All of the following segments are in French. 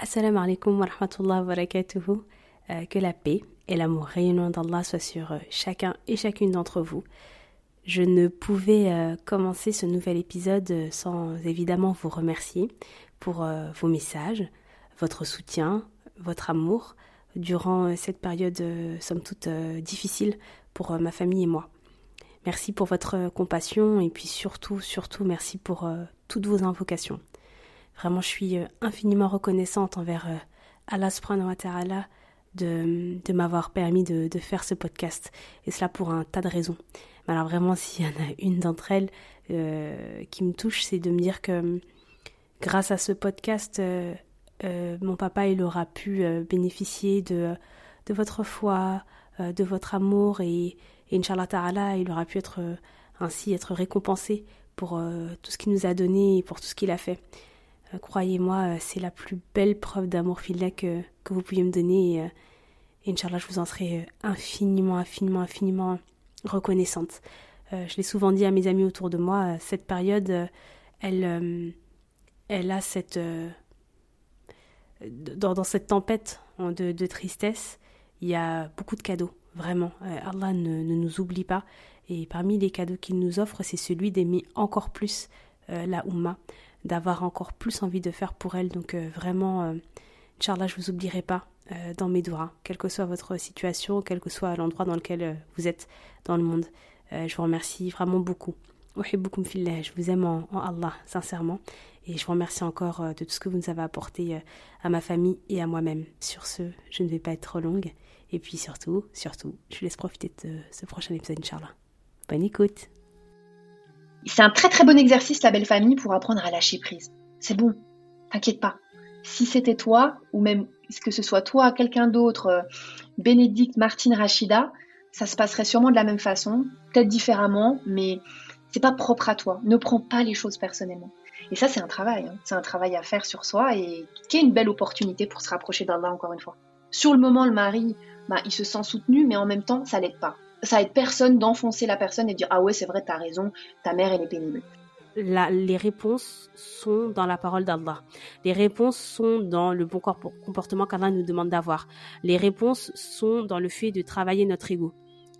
Assalamu alaikum wa rahmatullahi wa barakatuhu. Euh, que la paix et l'amour rayonnant d'Allah soient sur euh, chacun et chacune d'entre vous. Je ne pouvais euh, commencer ce nouvel épisode sans évidemment vous remercier pour vos messages, votre soutien, votre amour durant cette période somme toute difficile pour ma famille et moi. Merci pour votre compassion et puis surtout, surtout merci pour toutes vos invocations. Vraiment, je suis infiniment reconnaissante envers Allah subhanahu wa ta'ala de, m'avoir permis de, faire ce podcast. Et cela pour un tas de raisons. Mais alors vraiment, s'il y en a une d'entre elles euh, qui me touche, c'est de me dire que grâce à ce podcast, euh, euh, mon papa, il aura pu bénéficier de, de votre foi, de votre amour et, et Inch'Allah Ta'ala, il aura pu être ainsi être récompensé pour tout ce qu'il nous a donné et pour tout ce qu'il a fait. Croyez-moi, c'est la plus belle preuve d'amour filial que, que vous pouviez me donner. Inch'Allah, je vous en serai euh, infiniment, infiniment, infiniment reconnaissante. Euh, je l'ai souvent dit à mes amis autour de moi, euh, cette période, elle, elle a cette... Dans, cette tempête de, tristesse, il y a beaucoup de cadeaux, vraiment. Allah ne, ne, nous oublie pas. Et parmi les cadeaux qu'il nous offre, c'est celui d'aimer encore plus la Oumma, d'avoir encore plus envie de faire pour elle. Donc vraiment, Inch'Allah, je vous oublierai pas. Euh, dans mes doigts, quelle que soit votre situation, quel que soit l'endroit dans lequel euh, vous êtes dans le monde. Euh, je vous remercie vraiment beaucoup. Je vous aime en, Allah, sincèrement. Et je vous remercie encore de tout ce que vous nous avez apporté à ma famille et à moi-même. Sur ce, je ne vais pas être trop longue. Et puis surtout, surtout, je vous laisse profiter de ce prochain épisode, Inch'Allah. Bonne écoute. C'est un très très bon exercice, la belle famille, pour apprendre à lâcher prise. C'est bon, t'inquiète pas. Si c'était toi, ou même que ce soit toi, quelqu'un d'autre, euh, Bénédicte, Martine, Rachida, ça se passerait sûrement de la même façon, peut-être différemment, mais c'est pas propre à toi. Ne prends pas les choses personnellement. Et ça, c'est un travail. Hein. C'est un travail à faire sur soi et qui est une belle opportunité pour se rapprocher d'Allah encore une fois. Sur le moment, le mari, bah, il se sent soutenu, mais en même temps, ça l'aide pas. Ça aide personne d'enfoncer la personne et de dire ah ouais c'est vrai t'as raison, ta mère elle est pénible les réponses sont dans la parole d'Allah. Les réponses sont dans le bon comportement qu'Allah nous demande d'avoir. Les réponses sont dans le fait de travailler notre ego.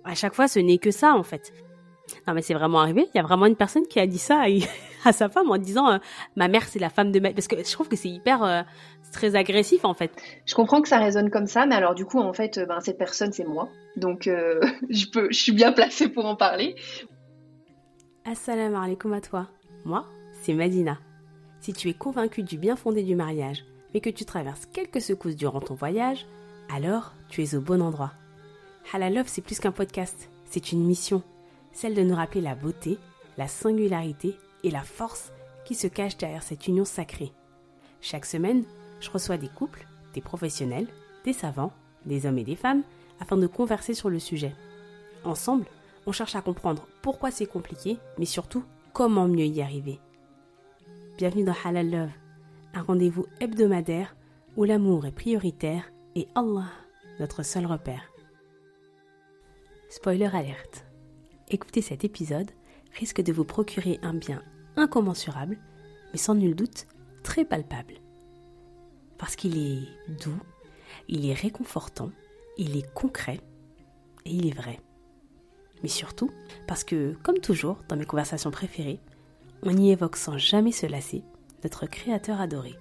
À chaque fois, ce n'est que ça, en fait. Non, mais c'est vraiment arrivé. Il y a vraiment une personne qui a dit ça à, sa femme en disant euh, Ma mère, c'est la femme de ma. Parce que je trouve que c'est hyper. Euh, très agressif, en fait. Je comprends que ça résonne comme ça, mais alors, du coup, en fait, euh, ben, cette personne, c'est moi. Donc, je, peux, je suis bien placée pour en parler. Assalamu alaikum à toi. Moi, c'est Madina. Si tu es convaincu du bien fondé du mariage, mais que tu traverses quelques secousses durant ton voyage, alors tu es au bon endroit. Halalove, c'est plus qu'un podcast, c'est une mission, celle de nous rappeler la beauté, la singularité et la force qui se cachent derrière cette union sacrée. Chaque semaine, je reçois des couples, des professionnels, des savants, des hommes et des femmes, afin de converser sur le sujet. Ensemble, on cherche à comprendre pourquoi c'est compliqué, mais surtout comment mieux y arriver. Bienvenue dans Halal Love, un rendez-vous hebdomadaire où l'amour est prioritaire et Allah, notre seul repère. Spoiler alerte. Écouter cet épisode risque de vous procurer un bien incommensurable, mais sans nul doute très palpable. Parce qu'il est doux, il est réconfortant, il est concret et il est vrai mais surtout parce que, comme toujours dans mes conversations préférées, on y évoque sans jamais se lasser notre créateur adoré.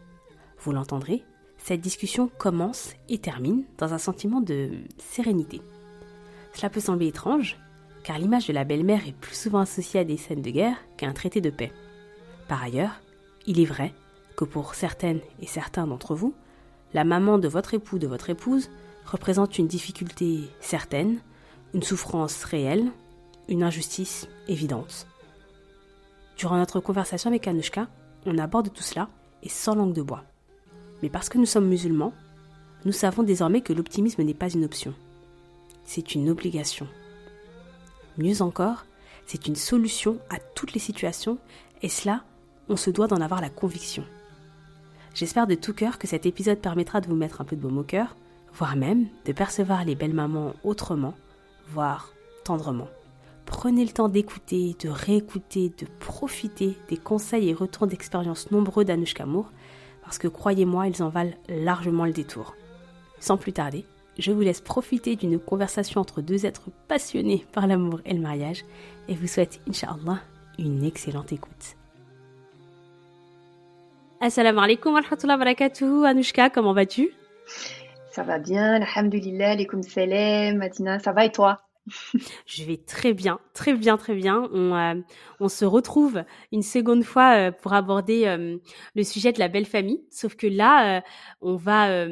Vous l'entendrez, cette discussion commence et termine dans un sentiment de sérénité. Cela peut sembler étrange, car l'image de la belle-mère est plus souvent associée à des scènes de guerre qu'à un traité de paix. Par ailleurs, il est vrai que pour certaines et certains d'entre vous, la maman de votre époux, de votre épouse, représente une difficulté certaine, une souffrance réelle, une injustice évidente. Durant notre conversation avec Anushka, on aborde tout cela et sans langue de bois. Mais parce que nous sommes musulmans, nous savons désormais que l'optimisme n'est pas une option. C'est une obligation. Mieux encore, c'est une solution à toutes les situations et cela, on se doit d'en avoir la conviction. J'espère de tout cœur que cet épisode permettra de vous mettre un peu de baume au cœur, voire même de percevoir les belles mamans autrement voire tendrement. Prenez le temps d'écouter, de réécouter, de profiter des conseils et retours d'expérience nombreux d'Anouchka Kamour, parce que croyez-moi, ils en valent largement le détour. Sans plus tarder, je vous laisse profiter d'une conversation entre deux êtres passionnés par l'amour et le mariage et vous souhaite, Inch'Allah, une excellente écoute. Assalamu alaikum wa rahmatullahi wa barakatuh. Anouchka, comment vas-tu? Ça va bien, alhamdulillah, alaikum salam, Matina, ça va et toi? Je vais très bien, très bien, très bien. On, euh, on se retrouve une seconde fois euh, pour aborder euh, le sujet de la belle famille. Sauf que là, on va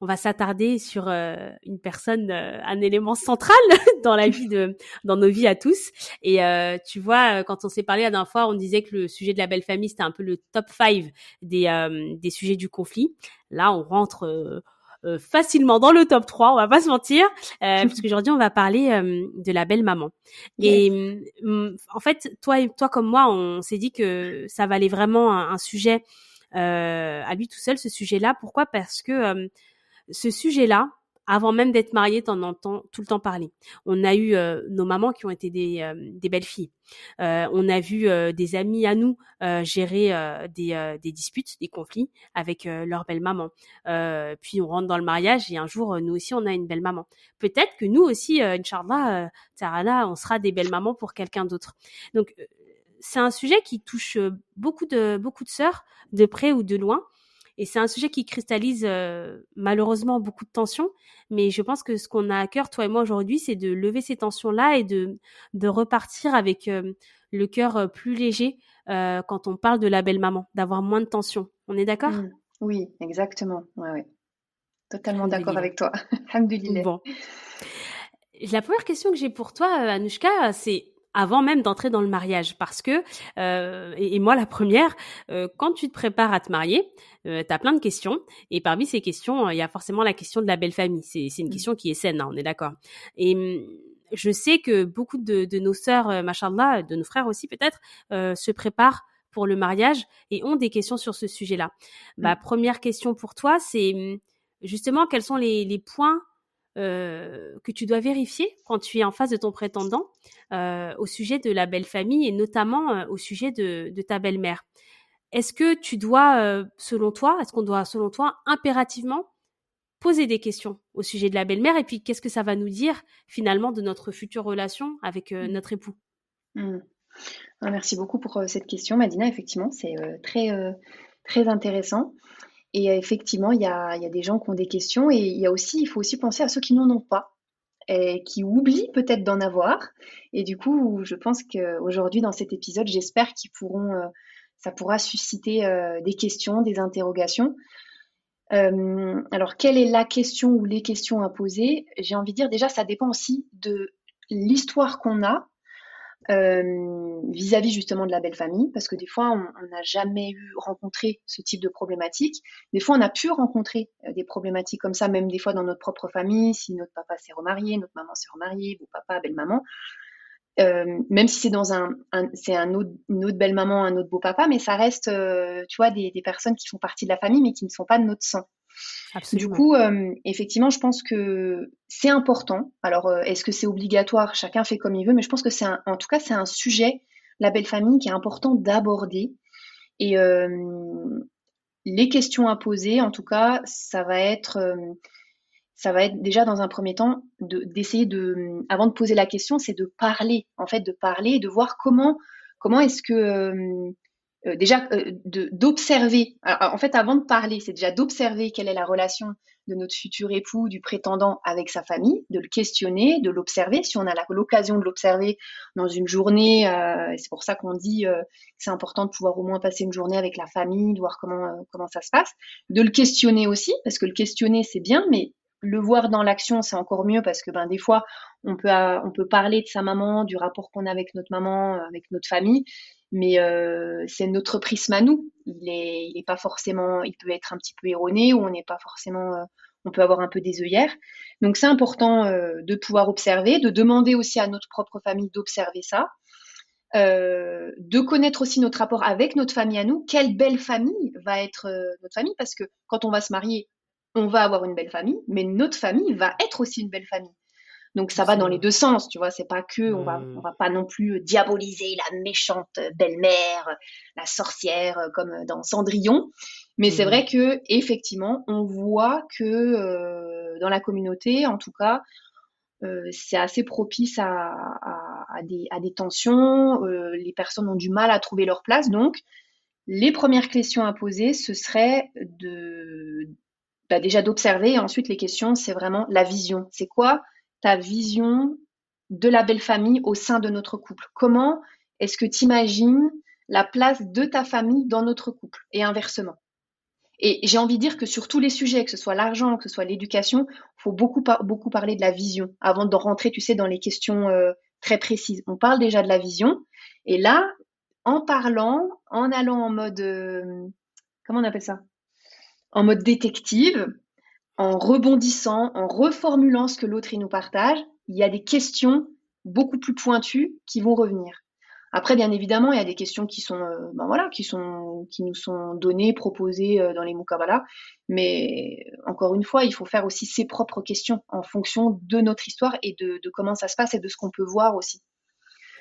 on va s'attarder sur euh, une personne, euh, un élément central dans la vie de, dans nos vies à tous. Et euh, tu vois, quand on s'est parlé la dernière fois, on disait que le sujet de la belle famille c'était un peu le top 5 des des sujets du conflit. Là, on rentre facilement dans le top 3, on va pas se mentir, euh, parce qu'aujourd'hui on va parler de la belle maman. Et en fait, toi et toi comme moi, on s'est dit que ça valait vraiment un, un sujet euh, à lui tout seul, ce sujet-là. Pourquoi? Parce que ce sujet-là, avant même d'être mariée, t'en entends tout le temps parler. On a eu euh, nos mamans qui ont été des, euh, belles filles. Euh, on a vu des amis à nous gérer des, des, disputes, des conflits avec leur belle maman. puis on rentre dans le mariage et un jour, nous aussi, on a une belle maman. Peut-être que nous aussi, Inch'Allah, Tarana, on sera des belles mamans pour quelqu'un d'autre. Donc c'est un sujet qui touche beaucoup de beaucoup de sœurs, de près ou de loin. Et c'est un sujet qui cristallise euh, malheureusement beaucoup de tensions, mais je pense que ce qu'on a à cœur, toi et moi aujourd'hui, c'est de lever ces tensions-là et de, de repartir avec euh, le cœur euh, plus léger quand on parle de la belle maman, d'avoir moins de tensions. On est d'accord? Mmh. Oui, exactement. Ouais, ouais. Totalement d'accord avec toi. Bon. La première question que j'ai pour toi, Anouchka, c'est avant même d'entrer dans le mariage parce que euh, et, moi la première euh, quand tu te prépares à te marier euh, tu as plein de questions et parmi ces questions il y a forcément la question de la belle famille c'est c'est une mmh. question qui est saine hein, on est d'accord et hum, je sais que beaucoup de, de nos sœurs euh, machallah de nos frères aussi peut-être euh, se préparent pour le mariage et ont des questions sur ce sujet-là. Ma mmh. première question pour toi c'est hum, justement quels sont les, les points euh, que tu dois vérifier quand tu es en face de ton prétendant euh, au sujet de la belle famille et notamment euh, au sujet de, ta belle-mère. Est-ce que tu dois, selon toi, est-ce qu'on doit, selon toi, impérativement poser des questions au sujet de la belle-mère et puis qu'est-ce que ça va nous dire finalement de notre future relation avec mmh. notre époux? Mmh. ah, Merci beaucoup pour cette question, Madina. Effectivement, c'est très, très intéressant. Et effectivement, il y a, des gens qui ont des questions et il y a aussi, il faut aussi penser à ceux qui n'en ont pas et qui oublient peut-être d'en avoir. Et du coup, je pense qu'aujourd'hui, dans cet épisode, j'espère qu'ils pourront, euh, ça pourra susciter euh, des questions, des interrogations. Euh, alors, quelle est la question ou les questions à poser? J'ai envie de dire, déjà, ça dépend aussi de l'histoire qu'on a euh, vis-à-vis justement de la belle famille, parce que des fois, on n'a jamais eu rencontré ce type de problématique. Des fois, on a pu rencontrer euh, des problématiques comme ça, même des fois dans notre propre famille, si notre papa s'est remarié, notre maman s'est remariée, beau papa, belle maman. Euh, même si c'est dans un, c'est une autre belle maman, un autre beau papa, mais ça reste, tu vois, des, personnes qui font partie de la famille, mais qui ne sont pas de notre sang. Du coup, euh, effectivement, je pense que c'est important. Alors, euh, est-ce que c'est obligatoire? Chacun fait comme il veut, mais je pense que c'est en tout cas, c'est un sujet, la belle famille, qui est important d'aborder. Et euh, les questions à poser, en tout cas, ça va être, ça va être déjà dans un premier temps d'essayer de, avant de poser la question, c'est de parler, en fait, de parler et de voir comment, comment est-ce que euh, déjà euh, d'observer. En fait, avant de parler, c'est déjà d'observer quelle est la relation de notre futur époux, du prétendant avec sa famille, de le questionner, de l'observer. Si on a l'occasion de l'observer dans une journée, euh, c'est pour ça qu'on dit que c'est important de pouvoir au moins passer une journée avec la famille, de voir comment comment ça se passe, de le questionner aussi, parce que le questionner c'est bien, mais le voir dans l'action, c'est encore mieux parce que ben des fois on peut on peut parler de sa maman, du rapport qu'on a avec notre maman, avec notre famille, mais euh, c'est notre prisme à nous. Il est, il est pas forcément, il peut être un petit peu erroné ou on n'est pas forcément, euh, on peut avoir un peu des œillères. Donc c'est important euh, de pouvoir observer, de demander aussi à notre propre famille d'observer ça, de connaître aussi notre rapport avec notre famille à nous. Quelle belle famille va être notre famille? Parce que quand on va se marier, on va avoir une belle famille, mais notre famille va être aussi une belle famille. Donc ça va dans les deux sens, tu vois. C'est pas que on va mmh. on va pas non plus euh, diaboliser la méchante belle-mère, la sorcière euh, comme dans Cendrillon, Mais c'est mmh. vrai que effectivement, on voit que euh, dans la communauté, en tout cas, euh, c'est assez propice à, des, tensions. Euh, les personnes ont du mal à trouver leur place. Donc, les premières questions à poser, ce serait de bah, déjà d'observer. Ensuite, les questions, c'est vraiment la vision. C'est quoi ta vision de la belle famille au sein de notre couple? Comment est-ce que tu imagines la place de ta famille dans notre couple? Et inversement et j'ai envie de dire que sur tous les sujets, que ce soit l'argent, que ce soit l'éducation, il faut beaucoup, parler de la vision avant de rentrer, tu sais, dans les questions euh, très précises. On parle déjà de la vision. Et là, en parlant, en allant en mode, euh, comment on appelle ça? En mode détective, en rebondissant, en reformulant ce que l'autre nous partage, il y a des questions beaucoup plus pointues qui vont revenir. Après, bien évidemment, il y a des questions qui sont, euh, ben voilà, qui sont, qui nous sont données, proposées euh, dans les Mukabala. Mais encore une fois, il faut faire aussi ses propres questions en fonction de notre histoire et de, comment ça se passe et de ce qu'on peut voir aussi.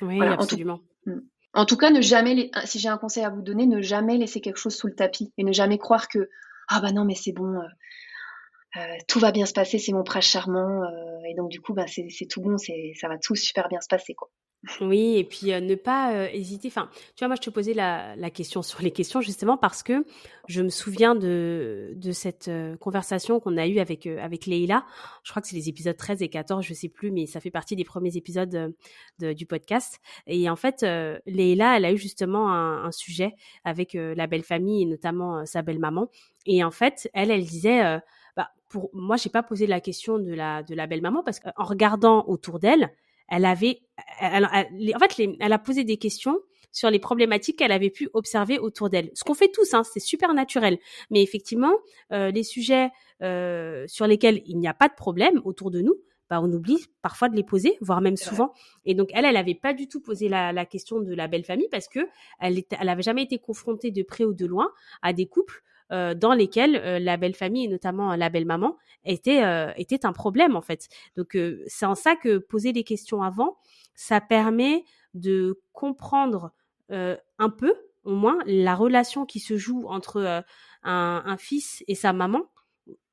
Oui, absolument. Hmm. En tout, cas, ne jamais, si j'ai un conseil à vous donner, ne jamais laisser quelque chose sous le tapis et ne jamais croire que ah bah non mais c'est bon. Euh, tout va bien se passer, c'est mon prince charmant, et donc du coup, bah, c'est tout bon, ça va tout super bien se passer. Quoi. Oui, et puis euh, ne pas euh, hésiter. Enfin, tu vois, moi, je te posais la, question sur les questions justement parce que je me souviens de, cette euh, conversation qu'on a eue avec, avec Leïla. Je crois que c'est les épisodes 13 et 14, je sais plus, mais ça fait partie des premiers épisodes du podcast. Et en fait, Leïla, elle a eu justement un, sujet avec la belle famille et notamment sa belle maman. Et en fait, elle, elle disait, pour moi, j'ai pas posé la question de la, de la belle maman parce qu'en regardant autour d'elle, elle avait, en fait, elle a posé des questions sur les problématiques qu'elle avait pu observer autour d'elle. Ce qu'on fait tous, hein, c'est super naturel. Mais effectivement, euh, les sujets euh, sur lesquels il n'y a pas de problème autour de nous, bah, on oublie parfois de les poser, voire même souvent. Et donc elle, elle n'avait pas du tout posé la, question de la belle famille parce que elle, elle avait jamais été confrontée de près ou de loin à des couples euh, dans lesquels euh, la belle famille et notamment la belle maman était euh, était un problème en fait. Donc c'est en ça que poser les questions avant, ça permet de comprendre un peu au moins la relation qui se joue entre un, un, fils et sa maman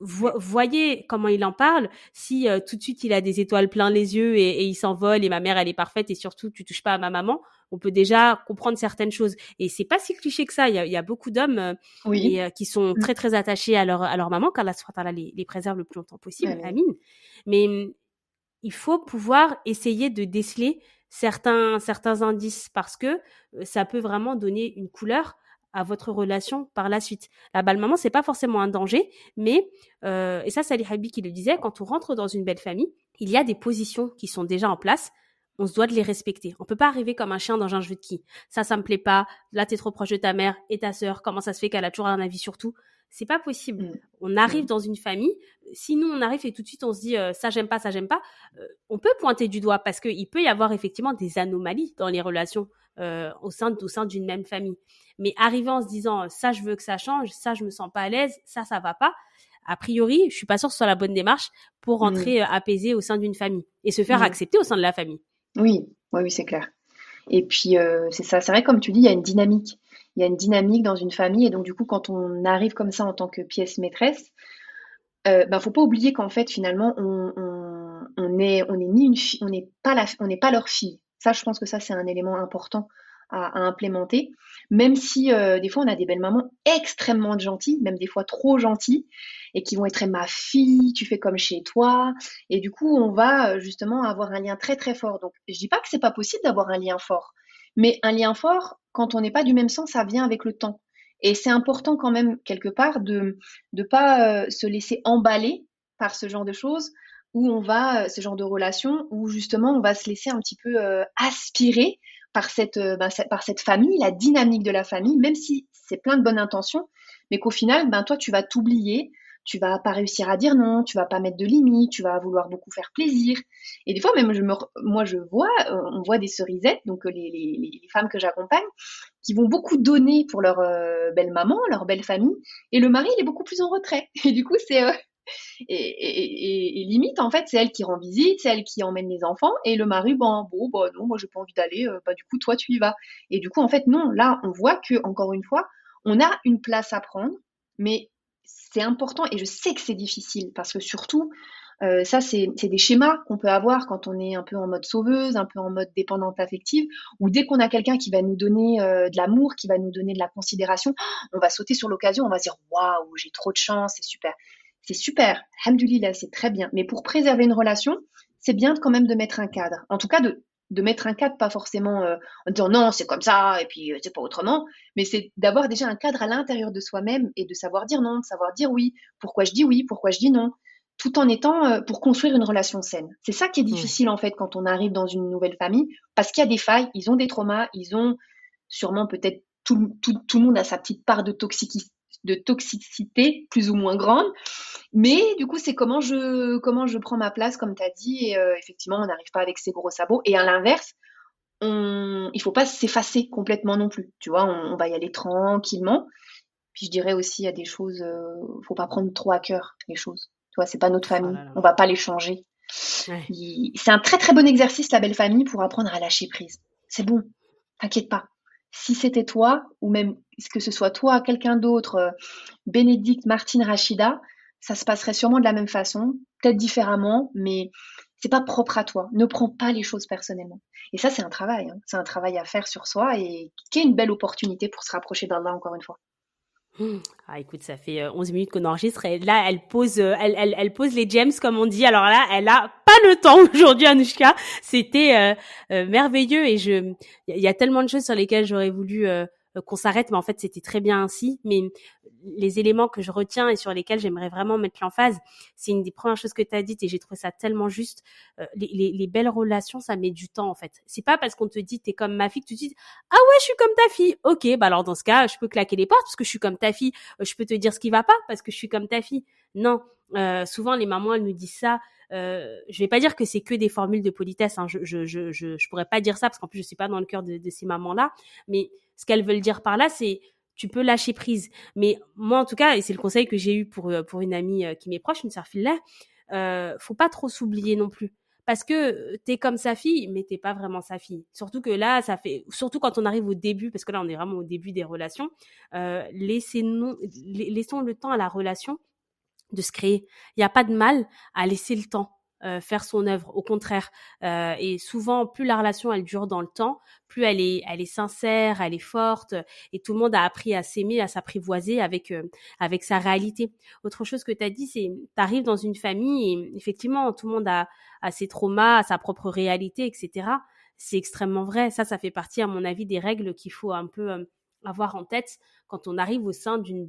voyez comment il en parle. Si tout de suite il a des étoiles plein les yeux et, et il s'envole et ma mère elle est parfaite et surtout tu touches pas à ma maman, on peut déjà comprendre certaines choses. Et c'est pas si cliché que ça. Il y a, beaucoup d'hommes euh, euh, qui sont mm. très très attachés à leur à leur maman, car la les, les préserve le plus longtemps possible. Amine. Mais mm, il faut pouvoir essayer de déceler certains certains indices parce que euh, ça peut vraiment donner une couleur à votre relation par la suite. La balle maman, c'est pas forcément un danger, mais et ça, c'est Ali Habi qui le disait, quand on rentre dans une belle famille, il y a des positions qui sont déjà en place on se doit de les respecter. On peut pas arriver comme un chien dans un jeu de qui. Ça, ça me plaît pas. Là, t'es trop proche de ta mère et ta sœur. Comment ça se fait qu'elle a toujours un avis sur tout? C'est pas possible. Mm. On arrive mm. dans une famille. Si nous, on arrive et tout de suite on se dit euh, ça j'aime pas, ça j'aime pas, euh, on peut pointer du doigt parce qu'il peut y avoir effectivement des anomalies dans les relations euh, au sein au sein d'une même famille. Mais arriver en se disant ça je veux que ça change, ça je me sens pas à l'aise, ça ça va pas. A priori, je suis pas sûre que ce soit la bonne démarche pour mm. rentrer apaisé au sein d'une famille et se faire accepter au sein de la famille. Oui, oui, oui, c'est clair. Et puis, euh, c'est ça, c'est vrai, comme tu dis, il y a une dynamique. Il y a une dynamique dans une famille. Et donc, du coup, quand on arrive comme ça en tant que pièce maîtresse, euh, ben, faut pas oublier qu'en fait, finalement, on, on, est, on est ni une on n'est pas la, on n'est pas leur fille. Ça, je pense que ça, c'est un élément important à, implémenter. Même si euh, des fois, on a des belles mamans extrêmement gentilles, même des fois trop gentilles, et qui vont être ma fille, tu fais comme chez toi. Et du coup, on va euh, justement avoir un lien très très fort. Donc, je dis pas que c'est pas possible d'avoir un lien fort, mais un lien fort, quand on n'est pas du même sens, ça vient avec le temps. Et c'est important quand même quelque part de ne pas euh, se laisser emballer par ce genre de choses où on va, ce genre de relation, où justement on va se laisser un petit peu aspirer par cette, ben, par cette famille, la dynamique de la famille, même si c'est plein de bonnes intentions, mais qu'au final, ben, toi, tu vas t'oublier, tu vas pas réussir à dire non, tu vas pas mettre de limites, tu vas vouloir beaucoup faire plaisir. Et des fois, même, je me, moi, je vois, euh, on voit des cerisettes, donc euh, les, les, femmes que j'accompagne, qui vont beaucoup donner pour leur belle maman, leur belle famille, et le mari, il est beaucoup plus en retrait. Et du coup, c'est et, limite, en fait, c'est elle qui rend visite, c'est elle qui emmène les enfants, et le mari, bon, bon, bah non, moi j'ai pas envie d'aller, bah du coup, toi tu y vas. Et du coup, en fait, non, là, on voit que, encore une fois, on a une place à prendre, mais c'est important et je sais que c'est difficile parce que surtout, euh, ça, c'est des schémas qu'on peut avoir quand on est un peu en mode sauveuse, un peu en mode dépendante affective, ou dès qu'on a quelqu'un qui va nous donner euh, de l'amour, qui va nous donner de la considération, on va sauter sur l'occasion, on va dire waouh, j'ai trop de chance, c'est super. C'est super, hamdoulilah, c'est très bien. Mais pour préserver une relation, c'est bien quand même de mettre un cadre. En tout cas, de, de mettre un cadre, pas forcément euh, en disant non, c'est comme ça, et puis c'est pas autrement, mais c'est d'avoir déjà un cadre à l'intérieur de soi-même et de savoir dire non, de savoir dire oui, pourquoi je dis oui, pourquoi je dis non, tout en étant euh, pour construire une relation saine. C'est ça qui est difficile en fait quand on arrive dans une nouvelle famille, parce qu'il y a des failles, ils ont des traumas, ils ont sûrement peut-être tout, tout, tout, le monde a sa petite part de, de toxicité plus ou moins grande, mais du coup c'est comment je comment je prends ma place comme tu as dit et euh, effectivement on n'arrive pas avec ses gros sabots et à l'inverse on, il faut pas s'effacer complètement non plus, tu vois, on, va y aller tranquillement. Puis je dirais aussi il y a des choses, euh, faut pas prendre trop à cœur les choses. Tu vois, c'est pas notre famille. On va pas les changer. C'est un très très bon exercice, la belle famille, pour apprendre à lâcher prise. C'est bon. T'inquiète pas. Si c'était toi, ou même que ce soit toi, quelqu'un d'autre, euh, Bénédicte, Martine, Rachida, ça se passerait sûrement de la même façon, peut-être différemment, mais c'est pas propre à toi. Ne prends pas les choses personnellement. Et ça, c'est un travail. Hein. C'est un travail à faire sur soi et qui est une belle opportunité pour se rapprocher d'Allah encore une fois. Ah, écoute, ça fait 11 euh, minutes qu'on enregistre et là, elle pose, euh, elle, pose les gems comme on dit. Alors là, elle a pas le temps aujourd'hui, Anushka. C'était euh, merveilleux et je, il y a tellement de choses sur lesquelles j'aurais voulu qu'on s'arrête, mais en fait c'était très bien ainsi. Mais les éléments que je retiens et sur lesquels j'aimerais vraiment mettre l'emphase, c'est une des premières choses que tu as dites et j'ai trouvé ça tellement juste. Euh, les, les, belles relations, ça met du temps en fait. C'est pas parce qu'on te dit t'es comme ma fille que tu te dis ah ouais je suis comme ta fille. Ok, bah alors dans ce cas je peux claquer les portes parce que je suis comme ta fille. Euh, je peux te dire ce qui va pas parce que je suis comme ta fille. Non, euh, souvent les mamans elles nous disent ça. Euh, je vais pas dire que c'est que des formules de politesse. Hein. Je, je, je, je, je pourrais pas dire ça parce qu'en plus je suis pas dans le cœur de, de ces mamans là. Mais ce qu'elles veulent dire par là, c'est tu peux lâcher prise. Mais moi, en tout cas, et c'est le conseil que j'ai eu pour, euh, pour une amie euh, qui m'est proche, une sœur là, euh, faut pas trop s'oublier non plus. Parce que t'es comme sa fille, mais t'es pas vraiment sa fille. Surtout que là, ça fait, surtout quand on arrive au début, parce que là, on est vraiment au début des relations, euh, laissez laissons le temps à la relation de se créer. Il n'y a pas de mal à laisser le temps. Euh, faire son œuvre. Au contraire, euh, et souvent, plus la relation elle dure dans le temps, plus elle est, elle est sincère, elle est forte, et tout le monde a appris à s'aimer, à s'apprivoiser avec euh, avec sa réalité. Autre chose que tu as dit, c'est t'arrives dans une famille et effectivement tout le monde a, a ses traumas, a sa propre réalité, etc. C'est extrêmement vrai. Ça, ça fait partie, à mon avis, des règles qu'il faut un peu avoir en tête quand on arrive au sein d'une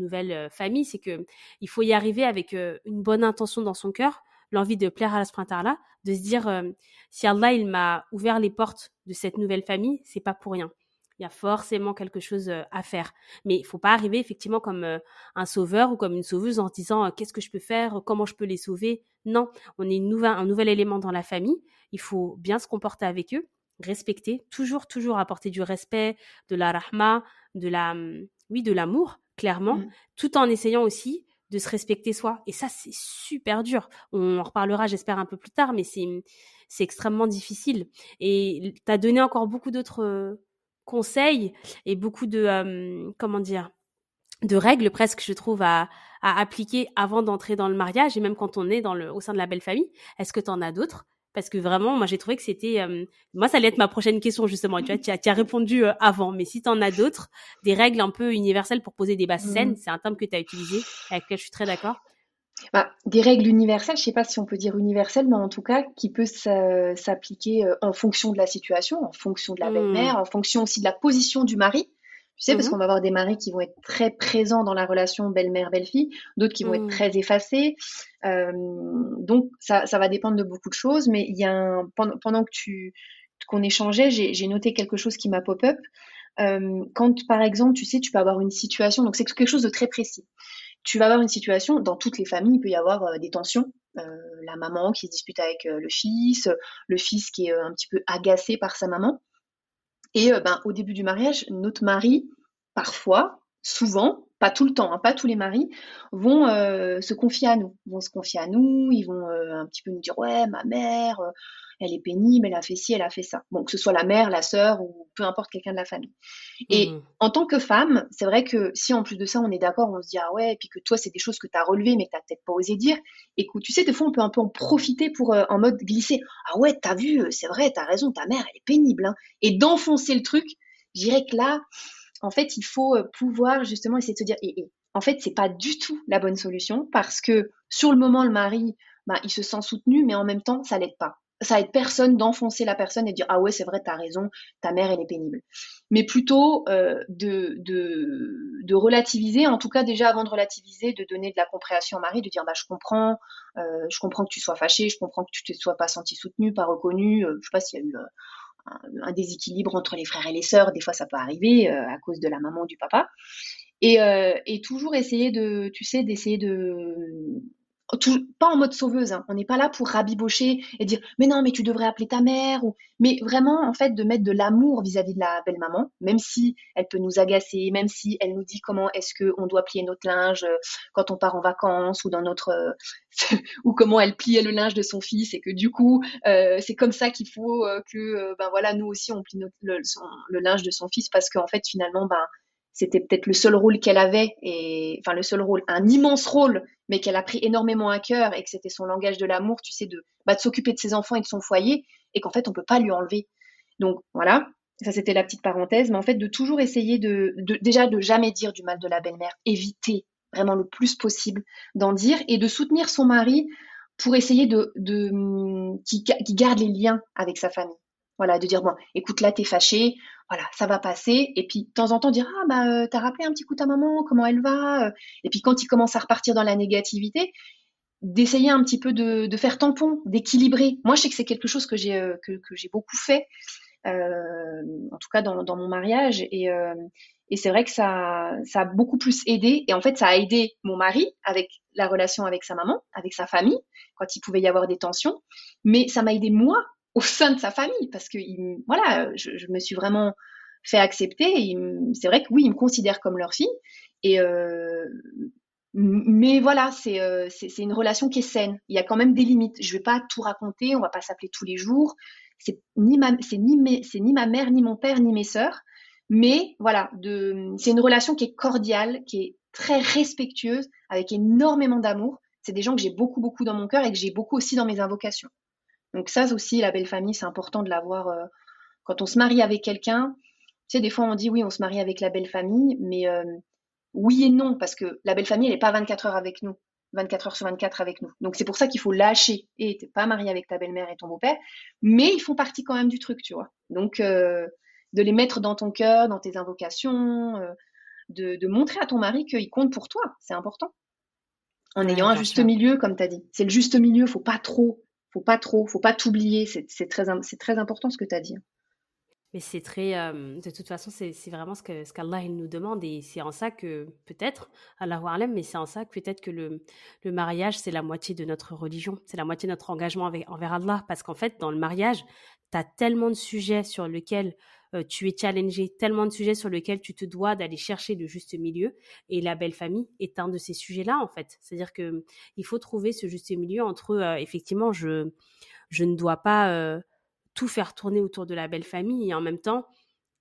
nouvelle euh, famille, c'est que il faut y arriver avec euh, une bonne intention dans son cœur, l'envie de plaire à la sprinter-là, de se dire euh, si Allah il m'a ouvert les portes de cette nouvelle famille, c'est pas pour rien. Il y a forcément quelque chose à faire. Mais il faut pas arriver effectivement comme un sauveur ou comme une sauveuse en disant qu'est-ce que je peux faire, comment je peux les sauver? Non, on est un nouvel élément dans la famille. Il faut bien se comporter avec eux respecter, toujours, toujours apporter du respect, de la rahma, de la, hum, oui, de l'amour, clairement, mmh. tout en essayant aussi de se respecter soi. Et ça, c'est super dur. On en reparlera, j'espère, un peu plus tard, mais c'est, c'est extrêmement difficile. Et tu as donné encore beaucoup d'autres euh, conseils et beaucoup de, hum, comment dire, de règles presque, je trouve, à, à appliquer avant d'entrer dans le mariage et même quand on est dans le, au sein de la belle famille. Est-ce que tu en as d'autres? Parce que vraiment, moi, j'ai trouvé que c'était, euh, moi, ça allait être ma prochaine question justement. Tu vois, tu as, tu as répondu euh, avant, mais si tu en as d'autres, des règles un peu universelles pour poser des bases mmh. saines, c'est un terme que tu as utilisé, avec lequel je suis très d'accord. Bah, des règles universelles, je sais pas si on peut dire universelles, mais en tout cas qui peut s'appliquer euh, en fonction de la situation, en fonction de la mmh. belle-mère, en fonction aussi de la position du mari. Tu sais, parce mmh qu'on va avoir des maris qui vont être très présents dans la relation belle-mère-belle-fille, d'autres qui vont être mmh. très effacés. Euh, donc, ça, ça, va dépendre de beaucoup de choses. Mais il y a un, pendant, pendant que tu qu'on échangeait, j'ai noté quelque chose qui m'a pop-up. Euh, quand, par exemple, tu sais, tu peux avoir une situation, donc c'est quelque chose de très précis. Tu vas avoir une situation, dans toutes les familles, il peut y avoir euh, des tensions. La maman qui se dispute avec le fils, le fils qui est un petit peu agacé par sa maman. Et euh, ben, au début du mariage, notre mari, parfois, souvent, pas tout le temps, hein, pas tous les maris, vont euh, se confier à nous, vont se confier à nous, ils vont euh, un petit peu nous dire ouais ma mère, elle est pénible, elle a fait ci, elle a fait ça. Bon, que ce soit la mère, la sœur ou peu importe quelqu'un de la famille. Et mmh. en tant que femme, c'est vrai que si en plus de ça, on est d'accord, on se dit, ah ouais, et puis que toi, c'est des choses que tu as relevées, mais que tu peut-être pas osé dire. Écoute, tu sais, des fois, on peut un peu en profiter pour, euh, en mode glisser, ah ouais, t'as vu, euh, c'est vrai, t'as raison, ta mère, elle est pénible. Hein. Et d'enfoncer le truc, je dirais que là, en fait, il faut euh, pouvoir justement essayer de se dire, et, et en fait, c'est pas du tout la bonne solution parce que sur le moment, le mari, bah, il se sent soutenu, mais en même temps, ça l'aide pas. Ça aide personne d'enfoncer la personne et de dire ah ouais c'est vrai t'as raison ta mère elle est pénible. Mais plutôt euh, de, de, de relativiser en tout cas déjà avant de relativiser de donner de la compréhension au mari de dire bah je comprends euh, je comprends que tu sois fâché je comprends que tu te sois pas senti soutenu pas reconnu euh, je sais pas s'il y a eu un, déséquilibre entre les frères et les sœurs des fois ça peut arriver à cause de la maman ou du papa. Et, et toujours essayer de tu sais d'essayer de pas en mode sauveuse, hein. on n'est pas là pour rabibocher et dire mais non mais tu devrais appeler ta mère ou mais vraiment en fait de mettre de l'amour vis-à-vis de la belle maman, même si elle peut nous agacer, même si elle nous dit comment est-ce que on doit plier notre linge euh, quand on part en vacances ou dans notre euh, ou comment elle pliait le linge de son fils et que du coup euh, c'est comme ça qu'il faut que ben voilà nous aussi on plie le, le, linge de son fils parce qu'en fait finalement ben c'était peut-être le seul rôle qu'elle avait, et enfin le seul rôle, un immense rôle, mais qu'elle a pris énormément à cœur et que c'était son langage de l'amour, tu sais, de, bah, de s'occuper de ses enfants et de son foyer, et qu'en fait on peut pas lui enlever. Donc voilà, ça c'était la petite parenthèse, mais en fait de toujours essayer de, déjà de jamais dire du mal de la belle-mère, éviter vraiment le plus possible d'en dire et de soutenir son mari pour essayer de, de qui, qui garde les liens avec sa famille. Voilà, de dire bon, écoute là t'es fâché, voilà, ça va passer. Et puis de temps en temps dire ah bah euh, t'as rappelé un petit coup ta maman, comment elle va euh. Et puis quand il commence à repartir dans la négativité, d'essayer un petit peu de, faire tampon, d'équilibrer. Moi je sais que c'est quelque chose que j'ai euh, que, j'ai beaucoup fait, en tout cas dans, mon mariage et et c'est vrai que ça, ça a beaucoup plus aidé. Et en fait, ça a aidé mon mari avec la relation avec sa maman, avec sa famille, quand il pouvait y avoir des tensions. Mais ça m'a aidé moi au sein de sa famille parce que voilà, je, me suis vraiment fait accepter. C'est vrai que oui, ils me considèrent comme leur fille. Et euh, mais voilà, euh, c'est une relation qui est saine. Il y a quand même des limites. Je vais pas tout raconter, on va pas s'appeler tous les jours. C'est ni ma, c'est ni, ni ma mère, ni mon père, ni mes sœurs. Mais voilà, c'est une relation qui est cordiale, qui est très respectueuse, avec énormément d'amour. C'est des gens que j'ai beaucoup, beaucoup dans mon cœur et que j'ai beaucoup aussi dans mes invocations. Donc ça aussi, la belle famille, c'est important de l'avoir euh, quand on se marie avec quelqu'un. Tu sais, des fois on dit oui, on se marie avec la belle famille, mais euh, oui et non, parce que la belle famille, elle n'est pas 24 heures avec nous, 24 heures sur 24 avec nous. Donc c'est pour ça qu'il faut lâcher. Et t'es pas marié avec ta belle-mère et ton beau-père, mais ils font partie quand même du truc, tu vois. Donc euh, de les mettre dans ton cœur, dans tes invocations, de, de, montrer à ton mari qu'il compte pour toi, c'est important. En ayant un juste milieu, comme tu as dit. C'est le juste milieu, faut pas trop faut pas trop, faut pas t'oublier. C'est très, très important ce que tu as dit. Mais c'est très, euh, de toute façon, c'est vraiment ce qu'Allah il nous demande et c'est en ça que peut-être, Allah alam, mais c'est en ça que peut-être que le, le mariage c'est la moitié de notre religion, c'est la moitié de notre engagement envers Allah, parce qu'en fait dans le mariage, tu as tellement de sujets sur lesquels euh, tu es challengé, tellement de sujets sur lesquels tu te dois d'aller chercher le juste milieu. Et la belle famille est un de ces sujets-là, en fait. C'est-à-dire que il faut trouver ce juste milieu entre, euh, effectivement, je, je ne dois pas tout faire tourner autour de la belle famille et en même temps,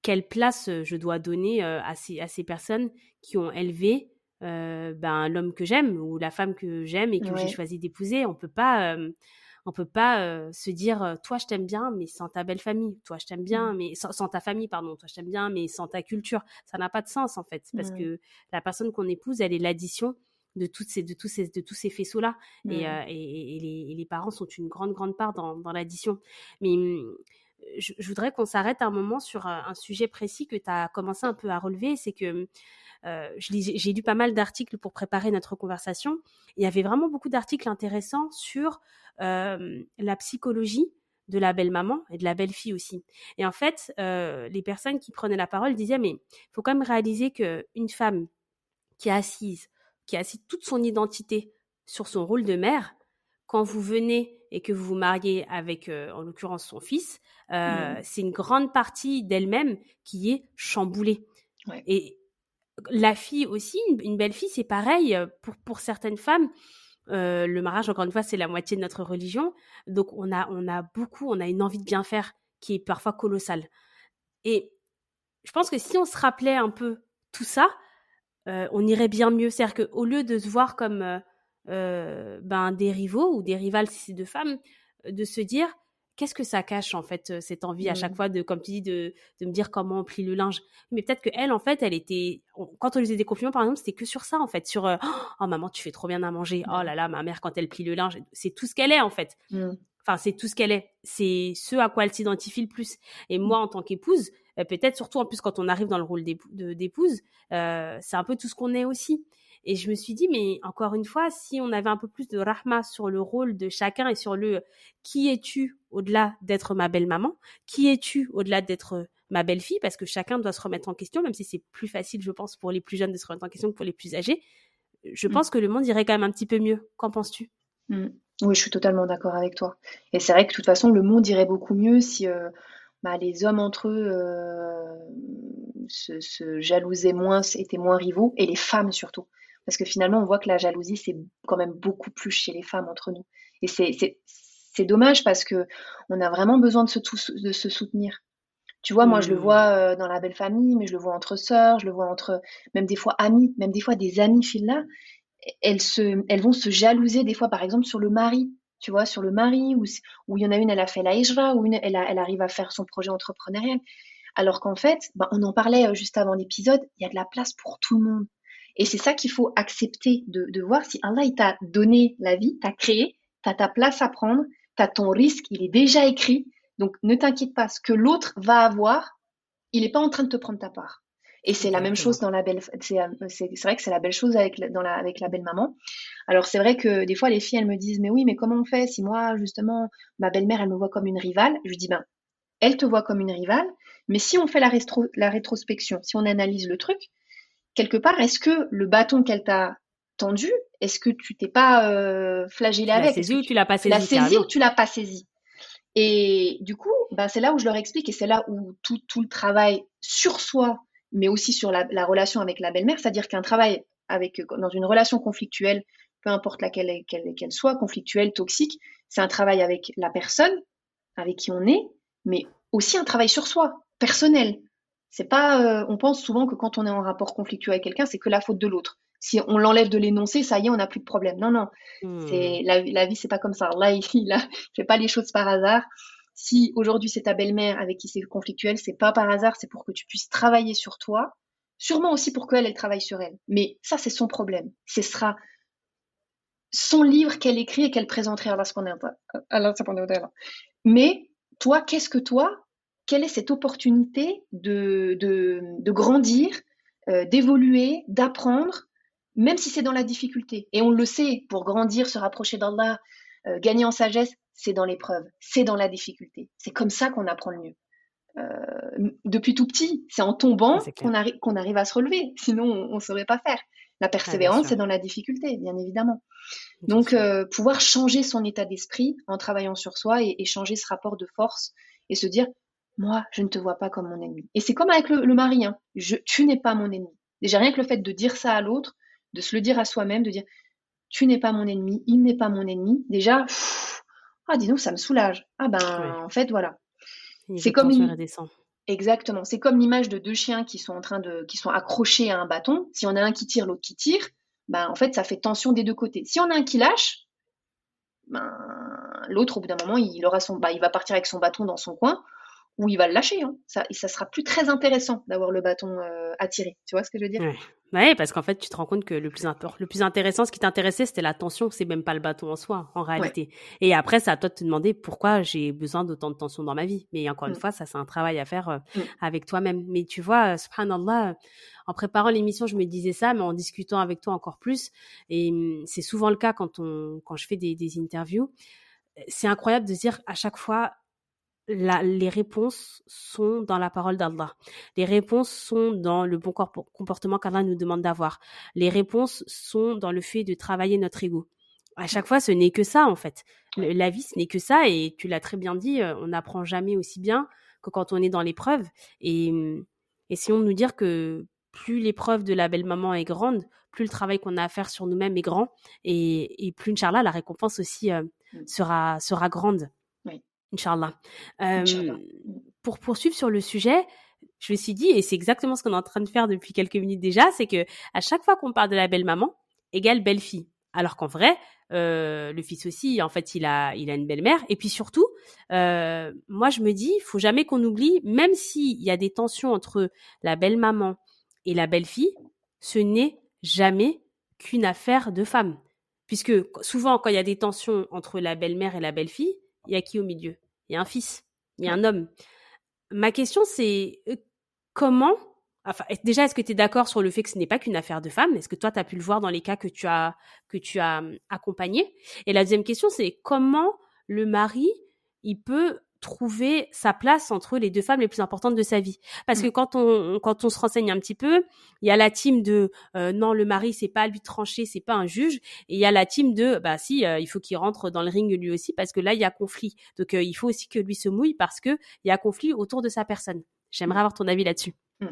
quelle place je dois donner à, ces, à ces personnes qui ont élevé ben, l'homme que j'aime ou la femme que j'aime et que j'ai choisi d'épouser. On peut pas on peut pas se dire toi je t'aime bien mais sans ta belle famille, toi je t'aime bien mmh. mais sans, ta famille pardon, toi je t'aime bien mais sans ta culture. Ça n'a pas de sens en fait parce que la personne qu'on épouse, elle est l'addition de toutes ces de tous ces de tous ces faisceaux là et, et, les, parents sont une grande grande part dans, dans l'addition. Mais mmh, je, voudrais qu'on s'arrête un moment sur un, sujet précis que tu as commencé un peu à relever, c'est que euh, j'ai lu pas mal d'articles pour préparer notre conversation. Il y avait vraiment beaucoup d'articles intéressants sur euh, la psychologie de la belle maman et de la belle fille aussi. Et en fait, euh, les personnes qui prenaient la parole disaient mais il faut quand même réaliser que une femme qui est assise, qui a assise toute son identité sur son rôle de mère, quand vous venez et que vous vous mariez avec, en l'occurrence, son fils, c'est une grande partie d'elle-même qui est chamboulée. Et la fille aussi, une, belle fille, c'est pareil pour, pour certaines femmes. le mariage, encore une fois, c'est la moitié de notre religion. Donc, on a, on a beaucoup, on a une envie de bien faire qui est parfois colossale. Et je pense que si on se rappelait un peu tout ça, on irait bien mieux. C'est-à-dire qu'au lieu de se voir comme ben, des rivaux ou des rivales si c'est deux femmes, de se dire qu'est-ce que ça cache en fait euh, cette envie à chaque mmh. fois de comme tu dis de, de me dire comment on plie le linge. Mais peut-être que elle en fait elle était quand on lui faisait des compliments par exemple c'était que sur ça en fait sur euh, oh maman tu fais trop bien à manger. Oh là là ma mère quand elle plie le linge c'est tout ce qu'elle est en fait. Mmh. enfin c'est tout ce qu'elle est. C'est ce à quoi elle s'identifie le plus. Et moi en tant qu'épouse euh, peut-être surtout en plus quand on arrive dans le rôle d'épouse c'est un peu tout ce qu'on est aussi et je me suis dit, mais encore une fois, si on avait un peu plus de rahma sur le rôle de chacun et sur le qui es-tu au-delà d'être ma belle-maman, qui es-tu au-delà d'être ma belle-fille, parce que chacun doit se remettre en question, même si c'est plus facile, je pense, pour les plus jeunes de se remettre en question que pour les plus âgés. Je mmh. pense que le monde irait quand même un petit peu mieux. Qu'en penses-tu? Mmh. Oui, je suis totalement d'accord avec toi. Et c'est vrai que de toute façon, le monde irait beaucoup mieux si euh, bah, les hommes entre eux euh, se, se, jalousaient moins, étaient moins rivaux, et les femmes surtout. Parce que finalement, on voit que la jalousie, c'est quand même beaucoup plus chez les femmes entre nous. Et c'est dommage parce que on a vraiment besoin de se, de se soutenir. Tu vois, moi, je le mmh. vois euh, dans la belle famille, mais je le vois entre sœurs, je le vois entre même des fois amis, même des fois des amies filles là. Elles, se, elles vont se jalouser des fois, par exemple, sur le mari. Tu vois, sur le mari, où, où il y en a une, elle a fait la hijra, ou une, elle, elle arrive à faire son projet entrepreneurial. Alors qu'en fait, ben, on en parlait euh, juste avant l'épisode, il y a de la place pour tout le monde. Et c'est ça qu'il faut accepter de, voir si Allah il t'a donné la vie, t'a créé, t'as ta place à prendre, t'as ton risque, il est déjà écrit. Donc ne t'inquiète pas, ce que l'autre va avoir, il n'est pas en train de te prendre ta part. Et c'est la même chose dans la belle. C'est vrai que c'est la belle chose avec dans la avec la belle maman. Alors c'est vrai que des fois les filles elles me disent mais oui mais comment on fait si moi justement ma belle-mère elle me voit comme une rivale? Je lui dis ben elle te voit comme une rivale, mais si on fait la, la rétrospection, si on analyse le truc, quelque part, est-ce que le bâton qu'elle t'a tendu, est-ce que tu t'es pas euh, flagellé avec Tu l'as saisi ou tu l'as pas saisi Tu l'as saisi ou tu l'as pas saisi? Et du coup, ben, c'est là où je leur explique et c'est là où tout, tout, le travail sur soi, mais aussi sur la, relation avec la belle-mère, c'est-à-dire qu'un travail avec dans une relation conflictuelle, peu importe laquelle qu'elle soit, conflictuelle, toxique, c'est un travail avec la personne avec qui on est, mais aussi un travail sur soi, personnel. C'est pas, euh, on pense souvent que quand on est en rapport conflictuel avec quelqu'un, c'est que la faute de l'autre. Si on l'enlève de l'énoncé, ça y est, on n'a plus de problème. Non, non. C'est hmm. la, la, vie, c'est pas comme ça. Là, il, a fait pas les choses par hasard. Si aujourd'hui c'est ta belle-mère avec qui c'est conflictuel, c'est pas par hasard, c'est pour que tu puisses travailler sur toi. Sûrement aussi pour qu'elle, elle travaille sur elle. Mais ça, c'est son problème. Ce sera son livre qu'elle écrit et qu'elle présenterait à la Mais toi, qu'est-ce que toi, quelle est cette opportunité de, de, grandir, euh, d'évoluer, d'apprendre, même si c'est dans la difficulté? Et on le sait, pour grandir, se rapprocher d'Allah, euh, gagner en sagesse, c'est dans l'épreuve, c'est dans la difficulté. C'est comme ça qu'on apprend le mieux. Euh, depuis tout petit, c'est en tombant qu'on arrive, à se relever, sinon on ne saurait pas faire. La persévérance, c'est dans la difficulté, bien évidemment. Donc, pouvoir changer son état d'esprit en travaillant sur soi et, et, changer ce rapport de force et se dire, moi, je ne te vois pas comme mon ennemi. Et c'est comme avec le, mari, hein. je, tu n'es pas mon ennemi. Déjà, rien que le fait de dire ça à l'autre, de se le dire à soi-même, de dire, tu n'es pas mon ennemi, il n'est pas mon ennemi, déjà, ah, dis-nous, ça me soulage. Ah ben, en fait, voilà. C'est comme une... Exactement. C'est comme l'image de deux chiens qui sont en train de, qui sont accrochés à un bâton. Si on a un qui tire, l'autre qui tire, ben, en fait, ça fait tension des deux côtés. Si on a un qui lâche, ben, l'autre, au bout d'un moment, il aura son, bah, il va partir avec son bâton dans son coin où il va le lâcher. Hein. Ça, et ça sera plus très intéressant d'avoir le bâton euh, à tirer. Tu vois ce que je veux dire? Ouais. parce qu'en fait, tu te rends compte que le plus, le plus intéressant, ce qui t'intéressait, c'était la tension, c'est même pas le bâton en soi, en réalité. Et après, c'est à toi de te demander pourquoi j'ai besoin d'autant de tension dans ma vie. Mais encore une mm. fois, ça, c'est un travail à faire euh, mm. avec toi-même. Mais tu vois, euh, subhanallah, en préparant l'émission, je me disais ça, mais en discutant avec toi encore plus, et mm, c'est souvent le cas quand, on, quand je fais des, des interviews, c'est incroyable de dire à chaque fois, les réponses sont dans la parole d'Allah. Les réponses sont dans le bon comportement qu'Allah nous demande d'avoir. Les réponses sont dans le fait de travailler notre ego. À chaque fois, ce n'est que ça, en fait. la vie, ce n'est que ça. Et tu l'as très bien dit, euh, on n'apprend jamais aussi bien que quand on est dans l'épreuve. Et, si on nous dire que plus l'épreuve de la belle maman est grande, plus le travail qu'on a à faire sur nous-mêmes est grand et, et plus, Inch'Allah, la récompense aussi euh, mm. sera, sera grande. Inch'Allah. Euh, pour poursuivre sur le sujet, je me suis dit, et c'est exactement ce qu'on est en train de faire depuis quelques minutes déjà, c'est que à chaque fois qu'on parle de la belle maman, égale belle fille. Alors qu'en vrai, euh, le fils aussi, en fait, il a, il a une belle-mère. Et puis surtout, euh, moi, je me dis, il faut jamais qu'on oublie, même s'il y a des tensions entre la belle-maman et la belle-fille, ce n'est jamais qu'une affaire de femme. Puisque souvent, quand il y a des tensions entre la belle-mère et la belle-fille, il y a qui au milieu? Il y a un fils, il y a un homme. Ma question, c'est euh, comment Enfin, déjà, est-ce que tu es d'accord sur le fait que ce n'est pas qu'une affaire de femme? Est-ce que toi, tu as pu le voir dans les cas que tu as, que tu as hum, accompagnés? Et la deuxième question, c'est comment le mari, il peut trouver sa place entre les deux femmes les plus importantes de sa vie. Parce que mmh. quand on quand on se renseigne un petit peu, il y a la team de euh, non le mari c'est pas lui trancher, c'est pas un juge et il y a la team de bah si euh, il faut qu'il rentre dans le ring lui aussi parce que là il y a conflit. Donc euh, il faut aussi que lui se mouille parce que il y a conflit autour de sa personne. J'aimerais mmh. avoir ton avis là-dessus. Mmh.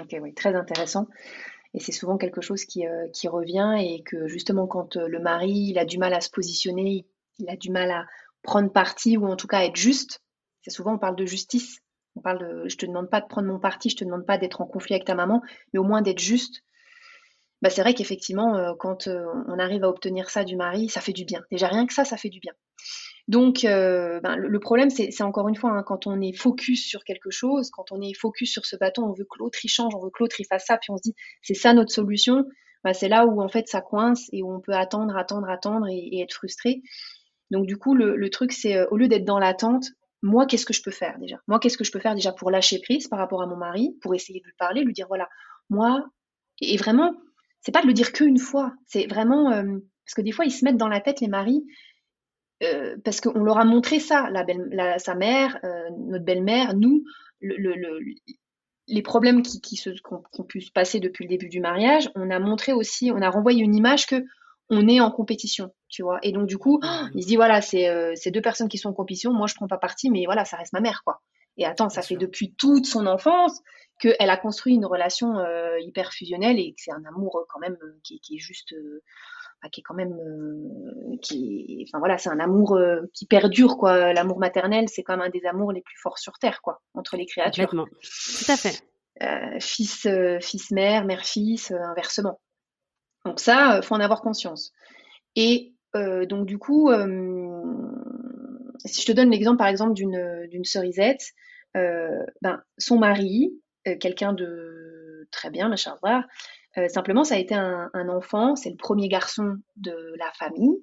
Ok, oui, très intéressant. Et c'est souvent quelque chose qui, euh, qui, revient et que justement quand euh, le mari il a du mal à se positionner, il a du mal à prendre parti ou en tout cas à être juste, souvent on parle de justice. On parle de je te demande pas de prendre mon parti, je te demande pas d'être en conflit avec ta maman, mais au moins d'être juste. Bah, c'est vrai qu'effectivement, euh, quand on arrive à obtenir ça du mari, ça fait du bien. Déjà rien que ça, ça fait du bien. Donc, euh, ben, le, problème, c'est encore une fois, hein, quand on est focus sur quelque chose, quand on est focus sur ce bâton, on veut que l'autre y change, on veut que l'autre y fasse ça, puis on se dit c'est ça notre solution. Ben, c'est là où en fait ça coince et où on peut attendre, attendre, attendre et, être frustré. Donc du coup, le, truc, c'est euh, au lieu d'être dans l'attente, moi, qu'est-ce que je peux faire déjà? Moi, qu'est-ce que je peux faire déjà pour lâcher prise par rapport à mon mari, pour essayer de lui parler, lui dire voilà, moi, et vraiment, c'est pas de le dire qu'une fois, c'est vraiment euh, parce que des fois ils se mettent dans la tête les maris, euh, parce qu'on leur a montré ça, la belle, sa mère, euh, notre belle-mère, nous, le, le, les problèmes qui, qui se, qu'on, pu se passer depuis le début du mariage, on a montré aussi, on a renvoyé une image que on est en compétition, tu vois. Et donc du coup, il se dit voilà, c'est euh, ces deux personnes qui sont en compétition, moi je prends pas parti, mais voilà, ça reste ma mère, quoi. Et attends, ça fait depuis toute son enfance qu'elle a construit une relation hyper fusionnelle et que c'est un amour quand même qui, qui est juste qui est quand même euh, qui enfin voilà c'est un amour euh, qui perdure quoi. L'amour maternel c'est quand même un des amours les plus forts sur terre quoi entre les créatures. Tout à fait. Euh, fils fils mère mère fils inversement donc ça faut en avoir conscience et donc du coup si je te donne l'exemple par exemple d'une cerisette ben son mari quelqu'un de très bien euh, simplement, ça a été un, enfant, c'est le premier garçon de la famille.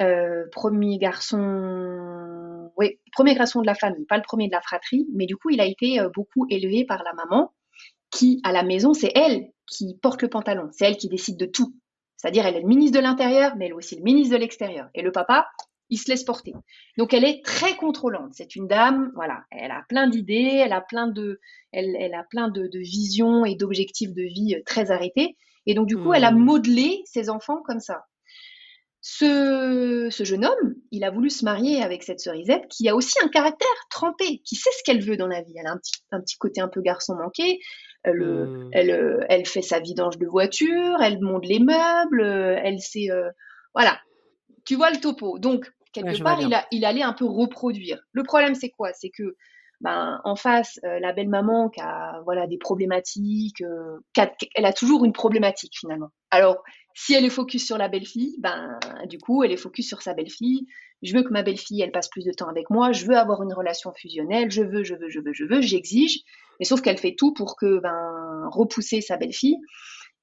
Euh, premier garçon, oui, premier garçon de la famille, pas le premier de la fratrie, mais du coup, il a été euh, beaucoup élevé par la maman, qui, à la maison, c'est elle qui porte le pantalon, c'est elle qui décide de tout. C'est-à-dire, elle est le ministre de l'Intérieur, mais elle est aussi le ministre de l'Extérieur. Et le papa, il se laisse porter. Donc elle est très contrôlante. C'est une dame, voilà, elle a plein d'idées, elle a plein de, elle, a plein de, visions et d'objectifs de vie euh, très arrêtés. Et donc du coup, elle a mmh. modelé ses enfants comme ça. Ce, ce, jeune homme, il a voulu se marier avec cette cerisette qui a aussi un caractère trempé, qui sait ce qu'elle veut dans la vie. Elle a un petit, un petit côté un peu garçon manqué. Elle, euh, mmh. elle, euh, elle, fait sa vidange de voiture, elle monte les meubles, elle sait, voilà. Tu vois le topo. Donc, quelque part, il, a, il allait un peu reproduire. Le problème, c'est quoi? C'est que ben, en face, euh, la belle maman qui a voilà des problématiques, euh, elle a toujours une problématique finalement. Alors, si elle est focus sur la belle-fille, ben du coup, elle est focus sur sa belle-fille. Je veux que ma belle-fille, elle passe plus de temps avec moi. Je veux avoir une relation fusionnelle. Je veux, je veux, je veux, je veux. J'exige. Mais sauf qu'elle fait tout pour que ben repousser sa belle-fille.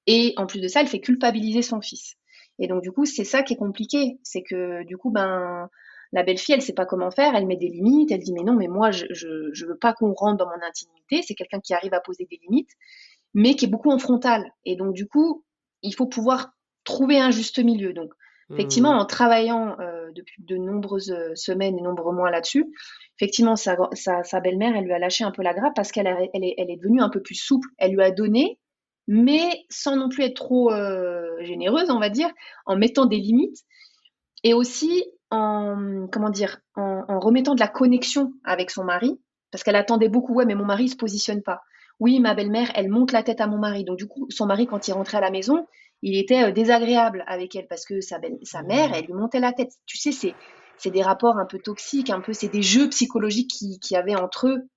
Et en plus de ça, elle fait culpabiliser son fils. Et donc, du coup, c'est ça qui est compliqué. C'est que, du coup, ben, la belle-fille, elle sait pas comment faire, elle met des limites, elle dit, mais non, mais moi, je, je, je veux pas qu'on rentre dans mon intimité. C'est quelqu'un qui arrive à poser des limites, mais qui est beaucoup en frontal. Et donc, du coup, il faut pouvoir trouver un juste milieu. Donc, effectivement, mmh. en travaillant euh, depuis de nombreuses semaines et nombreux mois là-dessus, effectivement, sa, sa, sa belle-mère, elle lui a lâché un peu la grappe parce qu'elle elle est, elle est devenue un peu plus souple. Elle lui a donné, mais sans non plus être trop euh, généreuse, on va dire, en mettant des limites et aussi en comment dire, en, remettant de la connexion avec son mari, parce qu'elle attendait beaucoup, ouais, mais mon mari se positionne pas. Oui, ma belle-mère, elle monte la tête à mon mari. Donc du coup, son mari, quand il rentrait à la maison, il était euh, désagréable avec elle parce que sa, sa mère, elle lui montait la tête. Tu sais, c'est c'est des rapports un peu toxiques, un peu, c'est des jeux psychologiques qui, qui avaient entre eux,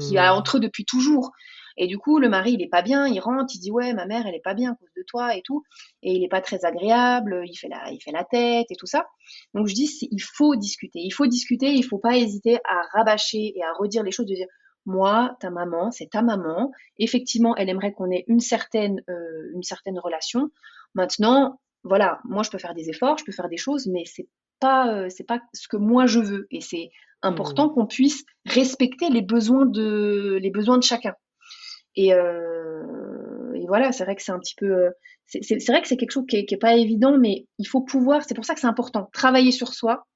qui a entre eux depuis toujours. Et du coup, le mari, il est pas bien, il rentre, il dit ouais, ma mère, elle est pas bien à cause de toi et tout, et il est pas très agréable, il fait la, il fait la tête et tout ça. Donc je dis, il faut discuter, il faut discuter, il faut pas hésiter à rabâcher et à redire les choses, de dire moi, ta maman, c'est ta maman. Effectivement, elle aimerait qu'on ait une certaine, euh, une certaine relation. Maintenant, voilà, moi je peux faire des efforts, je peux faire des choses, mais c'est pas, euh, c'est pas ce que moi je veux. Et c'est important mmh. qu'on puisse respecter les besoins de, les besoins de chacun. Euh, et, voilà, c'est vrai que c'est un petit peu. Euh, c'est vrai que c'est quelque chose qui est, pas évident, mais il faut pouvoir. C'est pour ça que c'est important. Travailler sur soi,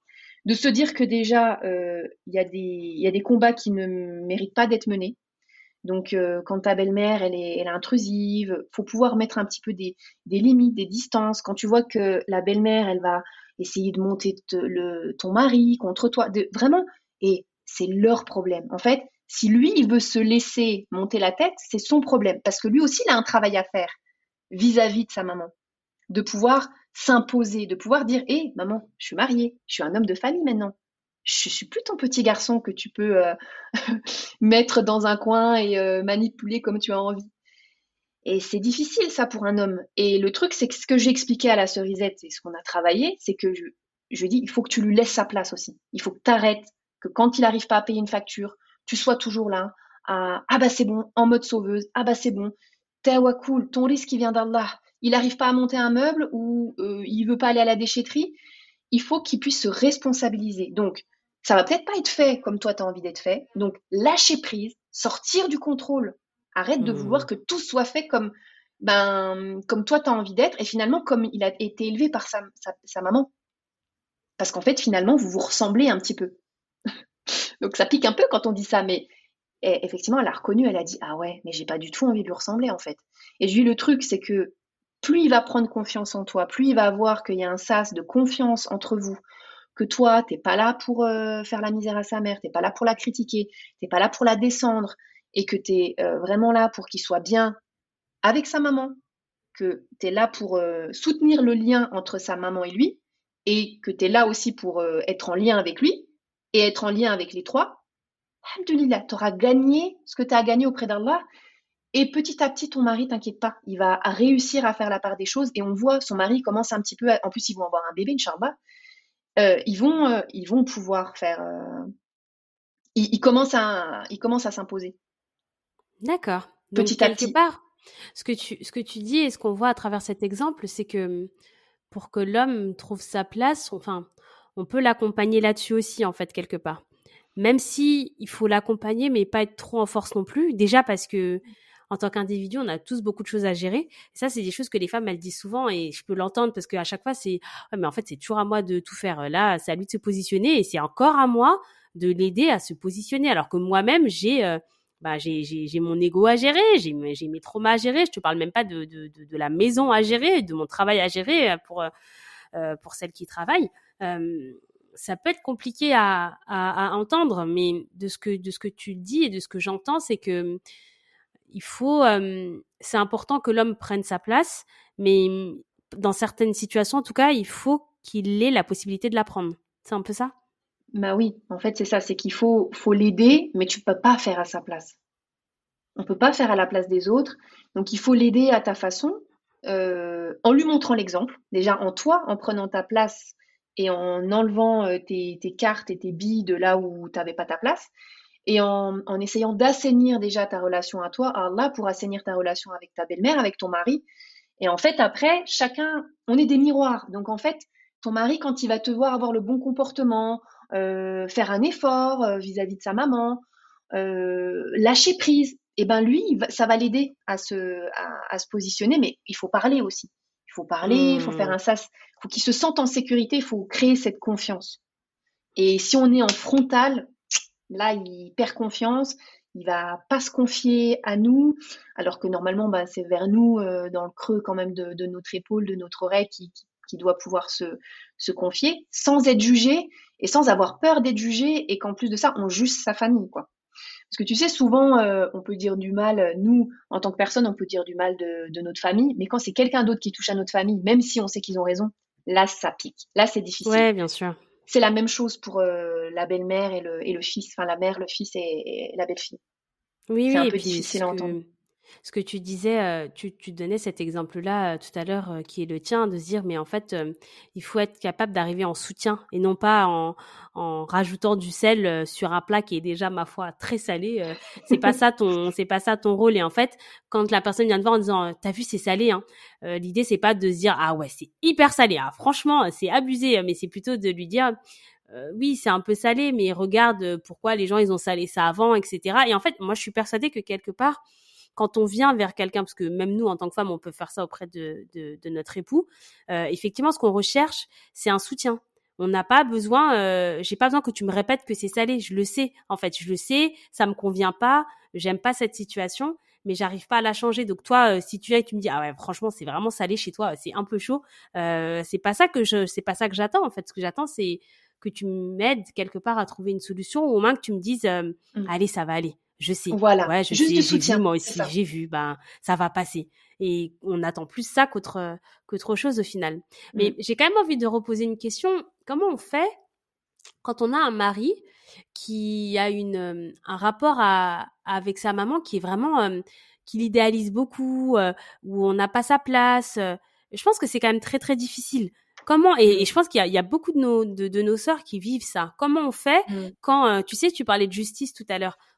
de se dire que déjà, euh, il y, a des, y a des combats qui ne méritent pas d'être menés. Donc, quand ta belle-mère, elle est, elle est intrusive, faut pouvoir mettre un petit peu des, des limites, des distances. Quand tu vois que la belle-mère, elle va essayer de monter le, ton mari contre toi, vraiment, et c'est leur problème. En fait, si lui, il veut se laisser monter la tête, c'est son problème. Parce que lui aussi, il a un travail à faire vis-à-vis de sa maman. De pouvoir s'imposer, de pouvoir dire Hé, maman, je suis mariée, je suis un homme de famille maintenant. Je suis plus ton petit garçon que tu peux euh, mettre dans un coin et euh, manipuler comme tu as envie. Et c'est difficile, ça, pour un homme. Et le truc, c'est que ce que j'ai expliqué à la cerisette et ce qu'on a travaillé, c'est que je, je dis il faut que tu lui laisses sa place aussi. Il faut que tu arrêtes, que quand il n'arrive pas à payer une facture, tu sois toujours là. À, ah bah c'est bon, en mode sauveuse, ah bah c'est bon, cool, ton risque il vient d'Allah. Il n'arrive pas à monter un meuble ou euh, il veut pas aller à la déchetterie. Il faut qu'il puisse se responsabiliser. Donc, ça va peut-être pas être fait comme toi tu as envie d'être fait. Donc, lâcher prise, sortir du contrôle. Arrête de mmh. vouloir que tout soit fait comme, ben, comme toi tu as envie d'être et finalement comme il a été élevé par sa, sa maman. Parce qu'en fait, finalement, vous vous ressemblez un petit peu. Donc ça pique un peu quand on dit ça, mais effectivement, elle a reconnu, elle a dit Ah ouais, mais j'ai pas du tout envie de lui ressembler en fait. Et je lui le truc, c'est que plus il va prendre confiance en toi, plus il va voir qu'il y a un sas de confiance entre vous, que toi, t'es pas là pour euh, faire la misère à sa mère, t'es pas là pour la critiquer, t'es pas là pour la descendre, et que tu es euh, vraiment là pour qu'il soit bien avec sa maman, que tu es là pour euh, soutenir le lien entre sa maman et lui, et que tu es là aussi pour être en lien avec lui, et être en lien avec les trois, Alhamdulillah, tu auras gagné ce que tu as gagné auprès d'Allah. Et petit à petit, ton mari, t'inquiète pas, il va réussir à faire la part des choses. Et on voit, son mari commence un petit peu, en plus, ils vont avoir un bébé, Inch'Allah. Euh, ils, vont, euh, ils vont pouvoir faire. Euh, ils, commencent à, ils commencent à s'imposer. D'accord. Petit à petit. part, ce que, tu, ce que tu dis et ce qu'on voit à travers cet exemple, c'est que pour que l'homme trouve sa place, enfin, on peut l'accompagner là-dessus aussi, en fait, quelque part. Même si il faut l'accompagner, mais pas être trop en force non plus. Déjà parce que, en tant qu'individu, on a tous beaucoup de choses à gérer. Et ça, c'est des choses que les femmes, elles disent souvent et je peux l'entendre parce qu'à chaque fois, c'est, ouais, mais en fait, c'est toujours à moi de tout faire. Là, c'est à lui de se positionner et c'est encore à moi de l'aider à se positionner. Alors que moi-même, j'ai, euh, bah, j'ai, j'ai, mon ego à gérer, j'ai, j'ai mes traumas à gérer. Je te parle même pas de, de, de, la maison à gérer, de mon travail à gérer euh, pour, euh, pour celles qui travaillent. Ça peut être compliqué à, entendre, mais de ce que de ce que tu dis et de ce que j'entends, c'est que il faut, c'est important que l'homme prenne sa place, mais dans certaines situations, en tout cas, il faut qu'il ait la possibilité de la prendre. C'est un peu ça? Bah oui, en fait, c'est ça, c'est qu'il faut, faut l'aider, mais tu peux pas faire à sa place. On peut pas faire à la place des autres, donc il faut l'aider à ta façon, en lui montrant l'exemple, déjà en toi, en prenant ta place et en enlevant euh, tes, cartes et tes billes de là où tu n'avais pas ta place, et en, essayant d'assainir déjà ta relation à toi, Allah pour assainir ta relation avec ta belle-mère, avec ton mari. Et en fait, après, chacun, on est des miroirs. Donc en fait, ton mari, quand il va te voir avoir le bon comportement, euh, faire un effort euh, vis-à-vis de sa maman, lâcher prise, et eh ben lui, ça va l'aider à se, à, se positionner, mais il faut parler aussi. Il faut parler, il faut faire mmh. un sas, il faut qu'il se sente en sécurité, il faut créer cette confiance. Et si on est en frontal, là, il perd confiance, il va pas se confier à nous, alors que normalement, bah, c'est vers nous, euh, dans le creux quand même de, notre épaule, de notre oreille, qui, doit pouvoir se, se, confier, sans être jugé et sans avoir peur d'être jugé, et qu'en plus de ça, on juge sa famille, quoi. Parce que tu sais, souvent, euh, on peut dire du mal, nous, en tant que personne, on peut dire du mal de, notre famille, mais quand c'est quelqu'un d'autre qui touche à notre famille, même si on sait qu'ils ont raison, là, ça pique. Là, c'est difficile. Ouais, bien sûr. C'est la même chose pour euh, la belle-mère et le, et le fils, enfin la mère, le fils et, la belle-fille. Oui, oui, un peu difficile à entendre ce que tu disais, euh, tu, tu donnais cet exemple-là euh, tout à l'heure, euh, qui est le tien, de se dire, mais en fait, il faut être capable d'arriver en soutien et non pas en, en rajoutant du sel sur un plat qui est déjà, ma foi, très salé. c'est pas ça ton, c'est pas ça ton rôle. Et en fait, quand la personne vient te voir en disant, t'as vu, c'est salé, hein, l'idée c'est pas de se dire, ah ouais, c'est hyper salé. Ah, franchement, c'est abusé, mais c'est plutôt de lui dire, oui, c'est un peu salé, mais regarde pourquoi les gens ils ont salé ça avant, etc. Et en fait, moi, je suis persuadée que quelque part, quand on vient vers quelqu'un, parce que même nous, en tant que femme, on peut faire ça auprès de, de, notre époux, euh, effectivement, ce qu'on recherche, c'est un soutien. On n'a pas besoin, euh, j'ai pas besoin que tu me répètes que c'est salé. Je le sais, en fait, je le sais, ça me convient pas, j'aime pas cette situation, mais j'arrive pas à la changer. Donc toi, euh, si tu viens et tu me dis ah ouais, franchement, c'est vraiment salé chez toi, c'est un peu chaud, euh, c'est pas ça que je, c'est pas ça que j'attends. En fait, ce que j'attends, c'est que tu m'aides quelque part à trouver une solution, ou au moins que tu me dises, euh, mmh. allez, ça va aller je sais. Voilà. Ouais, je Juste sais, vu, moi aussi, j'ai vu, ben, ça va passer. Et on attend plus ça qu'autre, qu'autre chose au final. Mais mm. j'ai quand même envie de reposer une question. Comment on fait quand on a un mari qui a une, un rapport à, avec sa maman qui est vraiment, qui l'idéalise beaucoup, euh, où on n'a pas sa place. Euh, je pense que c'est quand même très, très difficile. Comment et, je pense qu'il y, y a, beaucoup de nos de, de, nos sœurs qui vivent ça. Comment on fait mm. quand euh, tu sais tu parlais de justice tout à l'heure.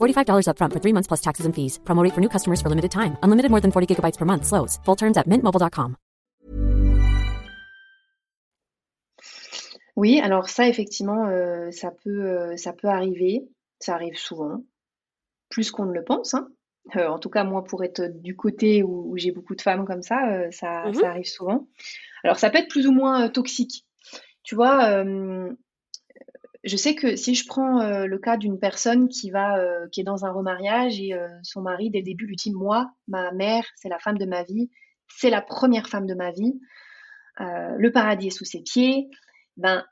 $45 upfront for three months plus taxes and fees. Promote for new customers for limited time. Unlimited more than 40 gigabytes per month. Slows. Full terms at mintmobile.com. Oui, alors ça, effectivement, euh, ça, peut, euh, ça peut arriver. Ça arrive souvent. Plus qu'on ne le pense, hein. Euh, en tout cas, moi, pour être du côté où, j'ai beaucoup de femmes comme ça, euh, ça, mhm. ça, arrive souvent. Alors, ça peut être plus ou moins euh, toxique. Tu vois, je sais que si je prends le cas d'une personne qui va, qui est dans un remariage et son mari, dès le début, lui dit Moi, ma mère, c'est la femme de ma vie, c'est la première femme de ma vie, le paradis est sous ses pieds. Ben,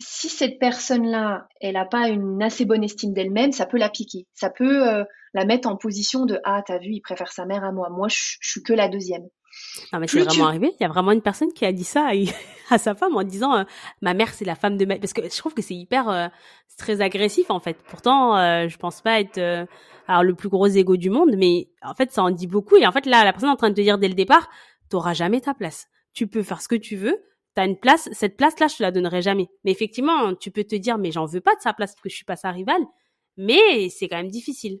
si cette personne-là, elle n'a pas une assez bonne estime d'elle-même, ça peut la piquer. Ça peut euh, la mettre en position de Ah, t'as vu, il préfère sa mère à moi. Moi, je, suis que la deuxième. Non, mais c'est vraiment arrivé. Il y a vraiment une personne qui a dit ça à, sa femme en disant euh, Ma mère, c'est la femme de ma. Parce que je trouve que c'est hyper. Euh, très agressif, en fait. Pourtant, je pense pas être. alors, le plus gros ego du monde, mais en fait, ça en dit beaucoup. Et en fait, là, la personne est en train de te dire dès le départ T'auras jamais ta place. Tu peux faire ce que tu veux t'as une place, cette place-là, je te la donnerai jamais. Mais effectivement, tu peux te dire, mais j'en veux pas de sa place parce que je suis pas sa rivale. Mais c'est quand même difficile.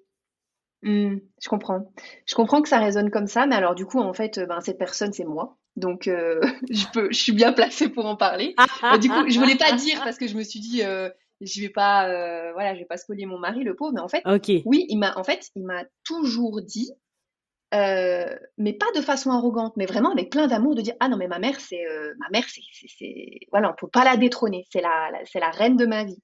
Mmh, je comprends. Je comprends que ça résonne comme ça, mais alors du coup, en fait, ben, cette personne, c'est moi. Donc, euh, je peux, je suis bien placée pour en parler. Euh, du coup, je voulais pas dire parce que je me suis dit, euh, je vais pas, euh, voilà, je vais pas spolier mon mari, le pauvre. Mais en fait, oui, il m'a, en fait, il m'a toujours dit, euh, mais pas de façon arrogante, mais vraiment avec plein d'amour de dire ah non mais ma mère c'est euh, ma mère c'est voilà on peut pas la détrôner c'est la c'est la reine de ma vie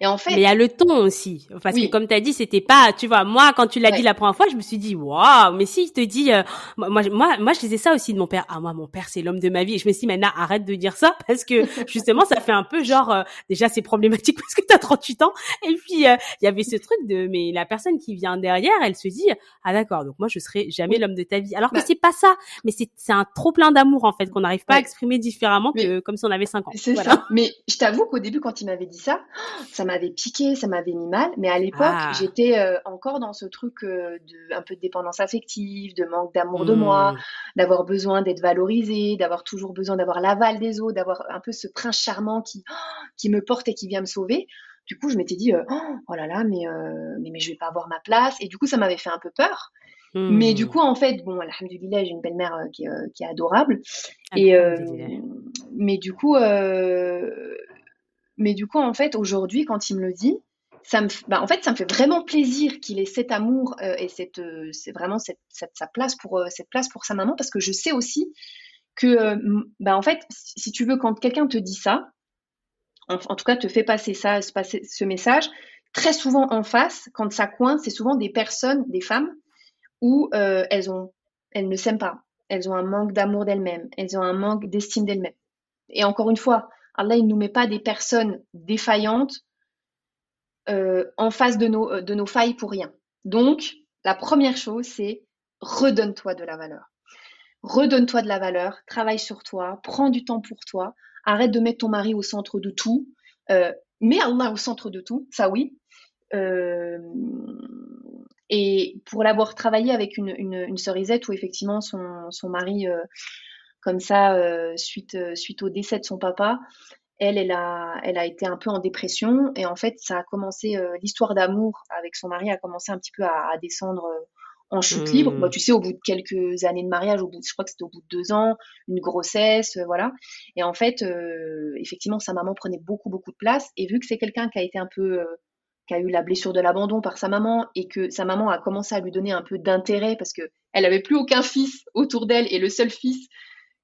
et en fait, mais il y a le ton aussi, parce que comme tu as dit, c'était pas, tu vois, moi quand tu l'as dit la première fois, je me suis dit waouh, mais si il te dit, euh, moi, moi, moi, je disais ça aussi de mon père. Ah moi, mon père c'est l'homme de ma vie. Et je me suis dit maintenant arrête de dire ça parce que justement ça fait un peu genre euh, déjà c'est problématique parce que tu as 38 ans et puis euh, il y avait ce truc de mais la personne qui vient derrière, elle se dit ah d'accord donc moi je serai jamais l'homme de ta vie. Alors que bah c'est pas ça, mais c'est c'est un trop plein d'amour en fait qu'on n'arrive pas à exprimer différemment que comme si on avait 5 ans. C'est ça. Mais je t'avoue qu'au début quand il m'avait dit ça, ça m'avait piqué, ça m'avait mis mal. Mais à l'époque, ah. j'étais euh, encore dans ce truc euh, de un peu de dépendance affective, de manque d'amour de moi, mmh. d'avoir besoin d'être valorisée, d'avoir toujours besoin d'avoir l'aval des autres, d'avoir un peu ce prince charmant qui qui me porte et qui vient me sauver. Du coup, je m'étais dit euh, oh là là, mais, mais mais je vais pas avoir ma place. Et du coup, ça m'avait fait un peu peur. Mais du mmh. coup, en fait, bon, alhamdoulilah, j'ai une belle-mère qui, qui, est adorable. Et, mais du coup, mais du coup, en fait, aujourd'hui, quand il me le dit, ça me, bah, en fait, ça me fait vraiment plaisir qu'il ait cet amour euh, et cette, euh, c'est vraiment cette, cette, sa place pour euh, cette place pour sa maman parce que je sais aussi que, bah, en fait, si tu veux, quand quelqu'un te dit ça, en, en, tout cas, te fait passer ça, passer ce message, très souvent en face, quand ça coince, c'est souvent des personnes, des femmes, où elles ont, elles ne s'aiment pas, elles ont un manque d'amour d'elles-mêmes, elles ont un manque d'estime d'elles-mêmes. Et encore une fois, Allah, il ne nous met pas des personnes défaillantes euh, en face de nos, euh, de nos failles pour rien. Donc, la première chose, c'est redonne-toi de la valeur. Redonne-toi de la valeur, travaille sur toi, prends du temps pour toi, arrête de mettre ton mari au centre de tout, euh, mets Allah au centre de tout, ça oui. Euh, et pour l'avoir travaillé avec une, une, où effectivement son, mari, comme ça, euh, suite, suite au décès de son papa, elle, elle a, elle a été un peu en dépression et en fait, ça a commencé, euh, l'histoire d'amour avec son mari a commencé un petit peu à, à descendre euh, en chute libre. Bah, tu sais, au bout de quelques années de mariage, au bout, je crois que c'était au bout de deux ans, une grossesse, euh, voilà. Et en fait, effectivement, sa maman prenait beaucoup, beaucoup de place. Et vu que c'est quelqu'un qui a été un peu, qui a eu la blessure de l'abandon par sa maman et que sa maman a commencé à lui donner un peu d'intérêt parce que elle avait plus aucun fils autour d'elle et le seul fils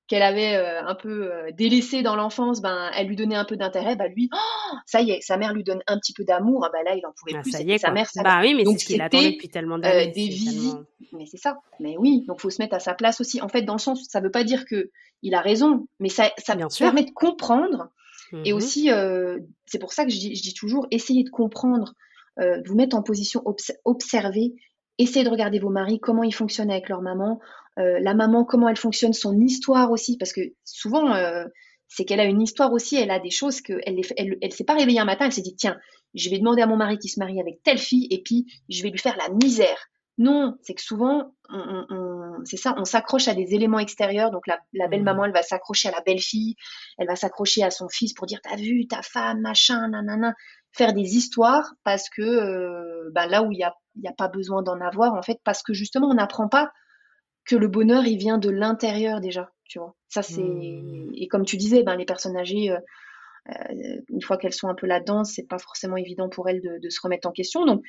qu'elle avait euh, un peu euh, délaissé dans l'enfance, ben elle lui donnait un peu d'intérêt, bah lui, oh, ça y est, sa mère lui donne un petit peu d'amour, ah ben là il en pouvait ah, plus. Ça y est, sa mère, ça bah oui, mais c'est ce qu'il attendait depuis tellement d'années. Euh, des vies, mais c'est ça. Mais oui, donc faut se mettre à sa place aussi. En fait, dans le sens, ça veut pas dire que il a raison, mais ça, ça permet de comprendre. Et mmh aussi, euh, c'est pour ça que je dis, je dis toujours, essayez de comprendre, euh, vous mettre en position obs observer, essayez de regarder vos maris, comment ils fonctionnent avec leur maman, euh, la maman, comment elle fonctionne, son histoire aussi, parce que souvent, euh, c'est qu'elle a une histoire aussi, elle a des choses qu'elle elle, elle, elle s'est pas réveillée un matin, elle s'est dit, tiens, je vais demander à mon mari qui se marie avec telle fille, et puis je vais lui faire la misère. Non, c'est que souvent, on, on, c'est ça, on s'accroche à des éléments extérieurs. Donc la, la belle maman, mmh. elle va s'accrocher à la belle fille, elle va s'accrocher à son fils pour dire t'as vu ta femme, machin, nanana, faire des histoires parce que euh, bah, là où il y a, y a pas besoin d'en avoir en fait, parce que justement on n'apprend pas que le bonheur, il vient de l'intérieur déjà, tu vois. Ça, c'est mmh. et comme tu disais, ben les personnes âgées, euh, euh, une fois qu'elles sont un peu là-dedans, c'est pas forcément évident pour elles de, de, se remettre en question. Donc,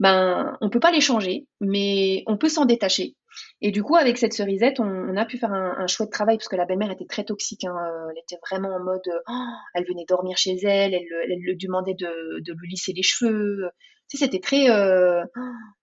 ben, on peut pas les changer, mais on peut s'en détacher. Et du coup, avec cette cerisette, on, on a pu faire un, un, chouette travail parce que la belle-mère était très toxique. Hein. Elle était vraiment en mode, oh, elle venait dormir chez elle, elle, elle, lui demandait de, de, lui lisser les cheveux. Tu sais, c'était très, euh,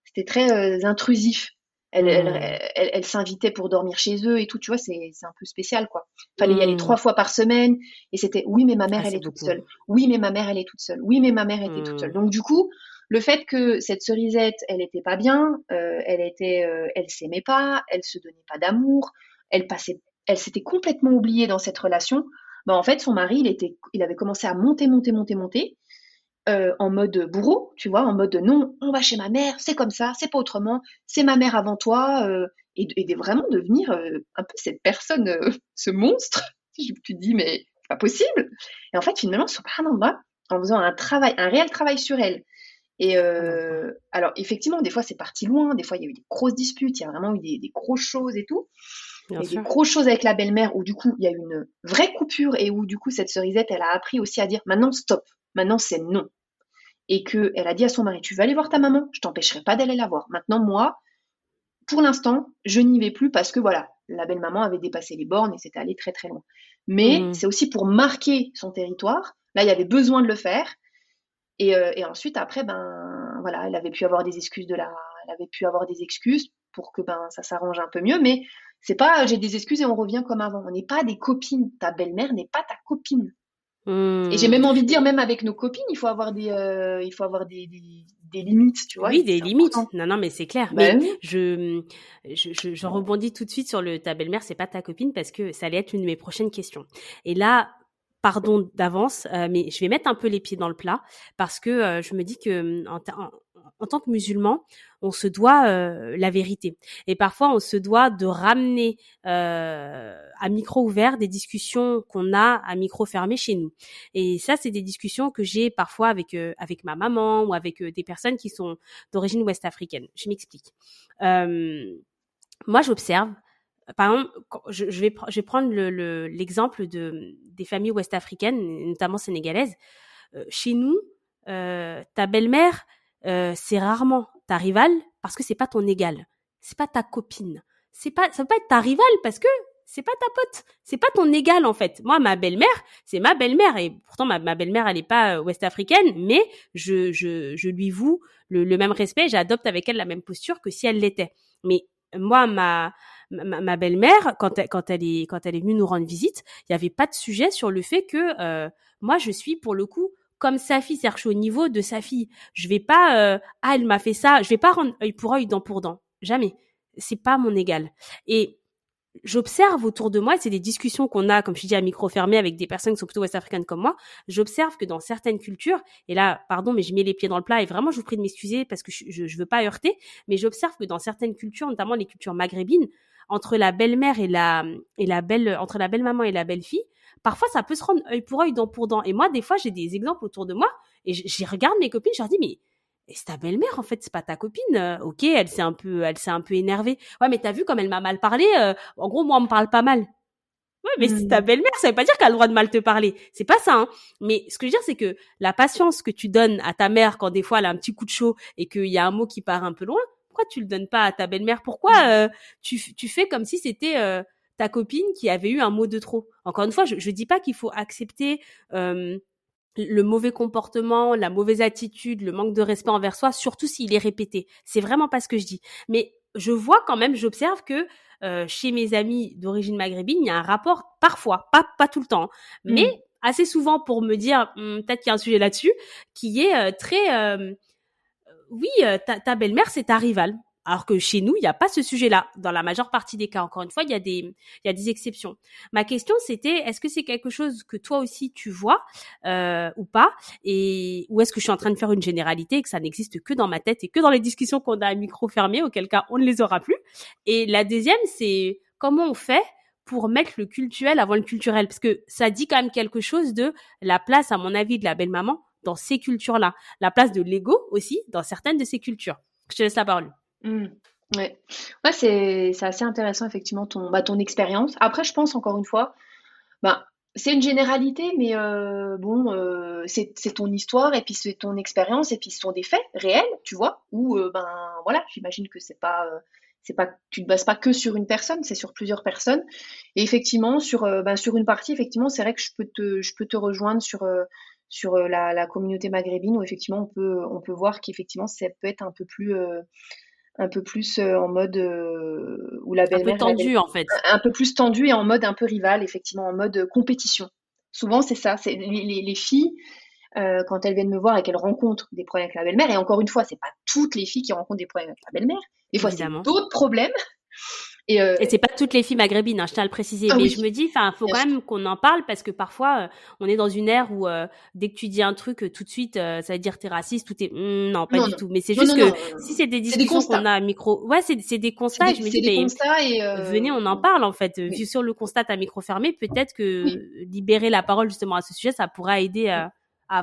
c'était très euh, intrusif. Elle, elle, mmh. elle, elle s'invitait pour dormir chez eux et tout, tu vois, c'est un peu spécial, quoi. Fallait y aller mmh. trois fois par semaine et c'était, oui, mais ma mère, ah, elle est, toute seule. Oui, mais ma mère, elle est toute seule. Oui, mais ma mère était toute seule. Mmh. Donc, du coup, le fait que cette cerisette, elle était pas bien, euh, elle était, euh, elle s'aimait pas, elle se donnait pas d'amour, elle passait, elle s'était complètement oubliée dans cette relation. Bah, en fait, son mari, il était, il avait commencé à monter, monter, monter, monter euh, en mode bourreau, tu vois, en mode non, on va chez ma mère, c'est comme ça, c'est pas autrement, c'est ma mère avant toi, euh, et, et, de vraiment devenir euh, un peu cette personne, ce monstre. Tu te dis, mais c'est pas possible. Et en fait, finalement, subhanallah, en faisant un travail, un réel travail sur elle. Et alors, effectivement, des fois, c'est parti loin, des fois, il y a eu des grosses disputes, il y a vraiment eu des, des grosses choses et tout. Bien et sûr. des grosses choses avec la belle-mère où du coup il y a une vraie coupure et où du coup cette cerisette elle a appris aussi à dire maintenant stop, maintenant c'est non et qu'elle a dit à son mari, tu vas aller voir ta maman, je t'empêcherai pas d'aller la voir. Maintenant, moi, pour l'instant, je n'y vais plus parce que voilà, la belle maman avait dépassé les bornes et c'était allé très très loin. Mais mmh. c'est aussi pour marquer son territoire. Là, il y avait besoin de le faire. Et, euh, et, ensuite, après, ben voilà, elle avait pu avoir des excuses de la, elle avait pu avoir des excuses pour que ben ça s'arrange un peu mieux. Mais c'est pas, j'ai des excuses et on revient comme avant. On n'est pas des copines. Ta belle-mère n'est pas ta copine. Mmh. Et j'ai même envie de dire, même avec nos copines, il faut avoir des, euh, il faut avoir des, des, des, limites, tu vois. Oui, des limites. Non, non, mais c'est clair. Ben mais je, je, je, je, rebondis tout de suite sur le ta belle-mère, c'est pas ta copine parce que ça allait être une de mes prochaines questions. Et là, pardon d'avance, euh, mais je vais mettre un peu les pieds dans le plat parce que euh, je me dis que en, en, en tant que musulman, on se doit euh, la vérité. Et parfois, on se doit de ramener euh, à micro ouvert des discussions qu'on a à micro fermé chez nous. Et ça, c'est des discussions que j'ai parfois avec euh, avec ma maman ou avec euh, des personnes qui sont d'origine ouest-africaine. Je m'explique. Euh, moi, j'observe. Par exemple, je, vais, je vais prendre l'exemple le, de, des familles ouest-africaines, notamment sénégalaises. chez nous, ta belle-mère, c'est rarement ta rivale parce que c'est pas ton égal, c'est pas ta copine, c'est pas ça peut pas être ta rivale parce que c'est pas ta pote, c'est pas ton égal en fait. Moi, ma belle-mère, c'est ma belle-mère. Et pourtant ma, belle-mère, elle est pas ouest-africaine, mais je, je, je lui voue le, même respect, j'adopte avec elle la même posture que si elle l'était. Mais moi, ma, ma, belle-mère, quand elle, quand elle est quand elle est venue nous rendre visite, il y avait pas de sujet sur le fait que euh, moi je suis pour le coup comme sa fille, c'est-à-dire je suis au niveau de sa fille. Je vais pas euh, ah elle m'a fait ça, je vais pas rendre œil pour œil, dent pour dent, jamais. C'est pas mon égal. Et j'observe autour de moi, c'est des discussions qu'on a, comme je dis, à micro fermé avec des personnes qui sont plutôt ouest-africaines comme moi, j'observe que dans certaines cultures, et là, pardon, mais je mets les pieds dans le plat et vraiment, je vous prie de m'excuser parce que je, je, veux pas heurter, mais j'observe que dans certaines cultures, notamment les cultures maghrébines, entre la belle-mère et la, et la belle, entre la belle-maman et la belle-fille, parfois ça peut se rendre œil pour œil, dent pour dent. Et moi, des fois, j'ai des exemples autour de moi et je, regarde mes copines, je leur dis, mais c'est ta belle-mère en fait, c'est pas ta copine. Euh, ok, elle s'est un peu, elle s'est un peu énervée. Ouais, mais t'as vu comme elle m'a mal parlé. Euh, en gros, moi, on me parle pas mal. Ouais, mais c'est ta mmh. belle-mère, ça veut pas dire qu'elle a le droit de mal te parler. C'est pas ça. Hein. Mais ce que je veux dire, c'est que la patience que tu donnes à ta mère quand des fois elle a un petit coup de chaud et qu'il y a un mot qui part un peu loin, pourquoi tu le donnes pas à ta belle-mère? Pourquoi mmh. euh, tu, tu fais comme si c'était ta copine qui avait eu un mot de trop Encore une fois, je, je dis pas qu'il faut accepter le mauvais comportement, la mauvaise attitude, le manque de respect envers soi, surtout s'il est répété. C'est vraiment pas ce que je dis. Mais je vois quand même, j'observe que euh, chez mes amis d'origine maghrébine, il y a un rapport parfois, pas pas tout le temps, mmh. mais assez souvent pour me dire «Hum, peut-être qu'il y a un sujet là-dessus, qui est euh, très euh, oui, ta, ta belle-mère c'est ta rivale. Alors que chez nous, il n'y a pas ce sujet-là. Dans la majeure partie des cas, encore une fois, il y a des, il y a des exceptions. Ma question, c'était, est-ce que c'est quelque chose que toi aussi tu vois euh, ou pas? Et ou est-ce que je suis en train de faire une généralité et que ça n'existe que dans ma tête et que dans les discussions qu'on a à micro fermé, auquel cas on ne les aura plus? Et la deuxième, c'est comment on fait pour mettre le culturel avant le culturel? Parce que ça dit quand même quelque chose de la place, à mon avis, de la belle-maman dans ces cultures-là. La place de l'ego aussi dans certaines de ces cultures. Je te laisse la parole. Mmh. Ouais, ouais c'est assez intéressant effectivement ton, bah, ton expérience. Après, je pense encore une fois, bah, c'est une généralité, mais euh, bon, euh, c'est ton histoire et puis c'est ton expérience et puis ce sont des faits réels, tu vois. Ou euh, ben voilà, j'imagine que c'est pas, pas, tu ne bases pas que sur une personne, c'est sur plusieurs personnes. Et effectivement, sur, ben, sur une partie, effectivement, c'est vrai que je peux te, je peux te rejoindre sur sur la, la communauté maghrébine où effectivement on peut, on peut voir qu'effectivement ça peut être un peu plus un peu plus euh, en mode euh, où la belle-mère un peu tendu en fait. Un, peu plus tendu et en mode un peu rival effectivement en mode compétition. Souvent c'est ça. C'est les, filles euh, quand elles viennent me voir et qu'elles rencontrent des problèmes avec la belle-mère et encore une fois c'est pas toutes les filles qui rencontrent des problèmes avec la belle-mère. Des fois c'est d'autres problèmes et, euh, et c'est pas toutes les filles maghrébines, hein, je tiens à le préciser. Ah mais je me dis, enfin, faut quand même qu'on en parle parce que parfois, euh, on est dans une ère où euh, dès que tu dis un truc, tout de suite, ça veut dire t'es raciste, tout est hmm, non, pas du tout. Mais c'est juste que si c'est des discussions qu'on a à micro, ouais, c'est des constats. je me dis, des constats et venez, on en parle en fait. Vu sur le constat à micro fermé, peut-être que libérer la parole justement à ce sujet, ça pourra aider à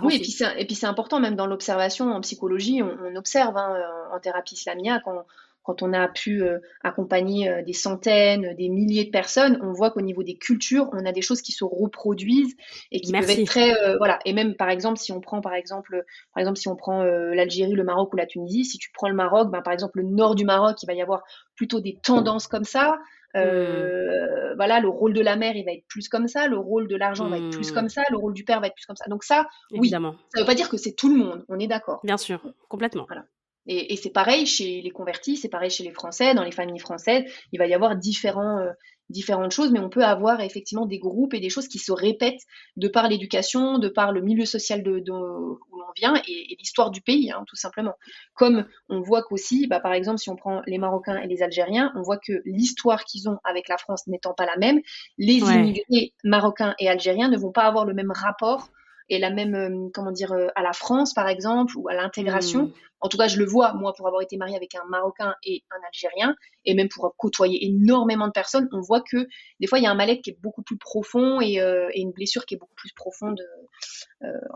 oui, et puis c'est important, même dans l'observation en psychologie, on, on observe hein, en thérapie islamia, quand, quand on a pu euh, accompagner euh, des centaines, des milliers de personnes, on voit qu'au niveau des cultures, on a des choses qui se reproduisent et qui peuvent être très euh, voilà. Et même par exemple, si on prend par exemple, par exemple si on prend l'Algérie, le Maroc ou la Tunisie, si tu prends le Maroc, ben, par exemple le nord du Maroc, il va y avoir plutôt des tendances comme ça. Euh, Voilà, le rôle de la mère, il va être plus comme ça, le rôle de l'argent va être plus hmm. comme ça, le rôle du père va être plus comme ça. Donc ça, Évidemment. oui, ça veut pas dire que c'est tout le monde, on est d'accord. Bien sûr, complètement. Voilà. Et, c'est pareil chez les convertis, c'est pareil chez les Français, dans les familles françaises, il va y avoir différents, euh, différentes choses, mais on peut avoir effectivement des groupes et des choses qui se répètent de par l'éducation, de par le milieu social de, où l'on vient et, l'histoire du pays, hein, tout simplement. Comme on voit qu'aussi, bah, par exemple, si on prend les Marocains et les Algériens, on voit que l'histoire qu'ils ont avec la France n'étant pas la même, les immigrés marocains et algériens ne vont pas avoir le même rapport et la même, euh, comment dire, euh, à la France, par exemple, ou à l'intégration. Hmm. En tout cas, je le vois, moi, pour avoir été mariée avec un Marocain et un Algérien, et même pour côtoyer énormément de personnes, on voit que des fois, il y a un mal-être qui est beaucoup plus profond et, euh, et, une blessure qui est beaucoup plus profonde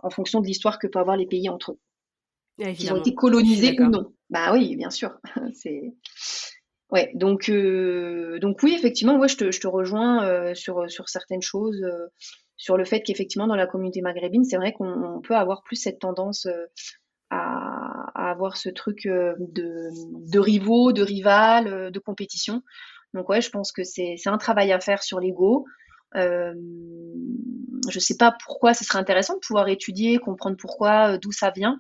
en fonction de l'histoire que peuvent avoir les pays entre eux. Ils ont été colonisés ou non. Bah oui, bien sûr. C'est ouais. Donc donc oui, effectivement, ouais, je te, je te rejoins sur sur certaines choses sur le fait qu'effectivement, dans la communauté maghrébine, c'est vrai qu'on peut avoir plus cette tendance à, à, avoir ce truc de, de rivaux, de rivales, de compétition. Donc ouais, je pense que c'est un travail à faire sur l'ego. Euh, je sais pas pourquoi ce serait intéressant de pouvoir étudier, comprendre pourquoi, d'où ça vient.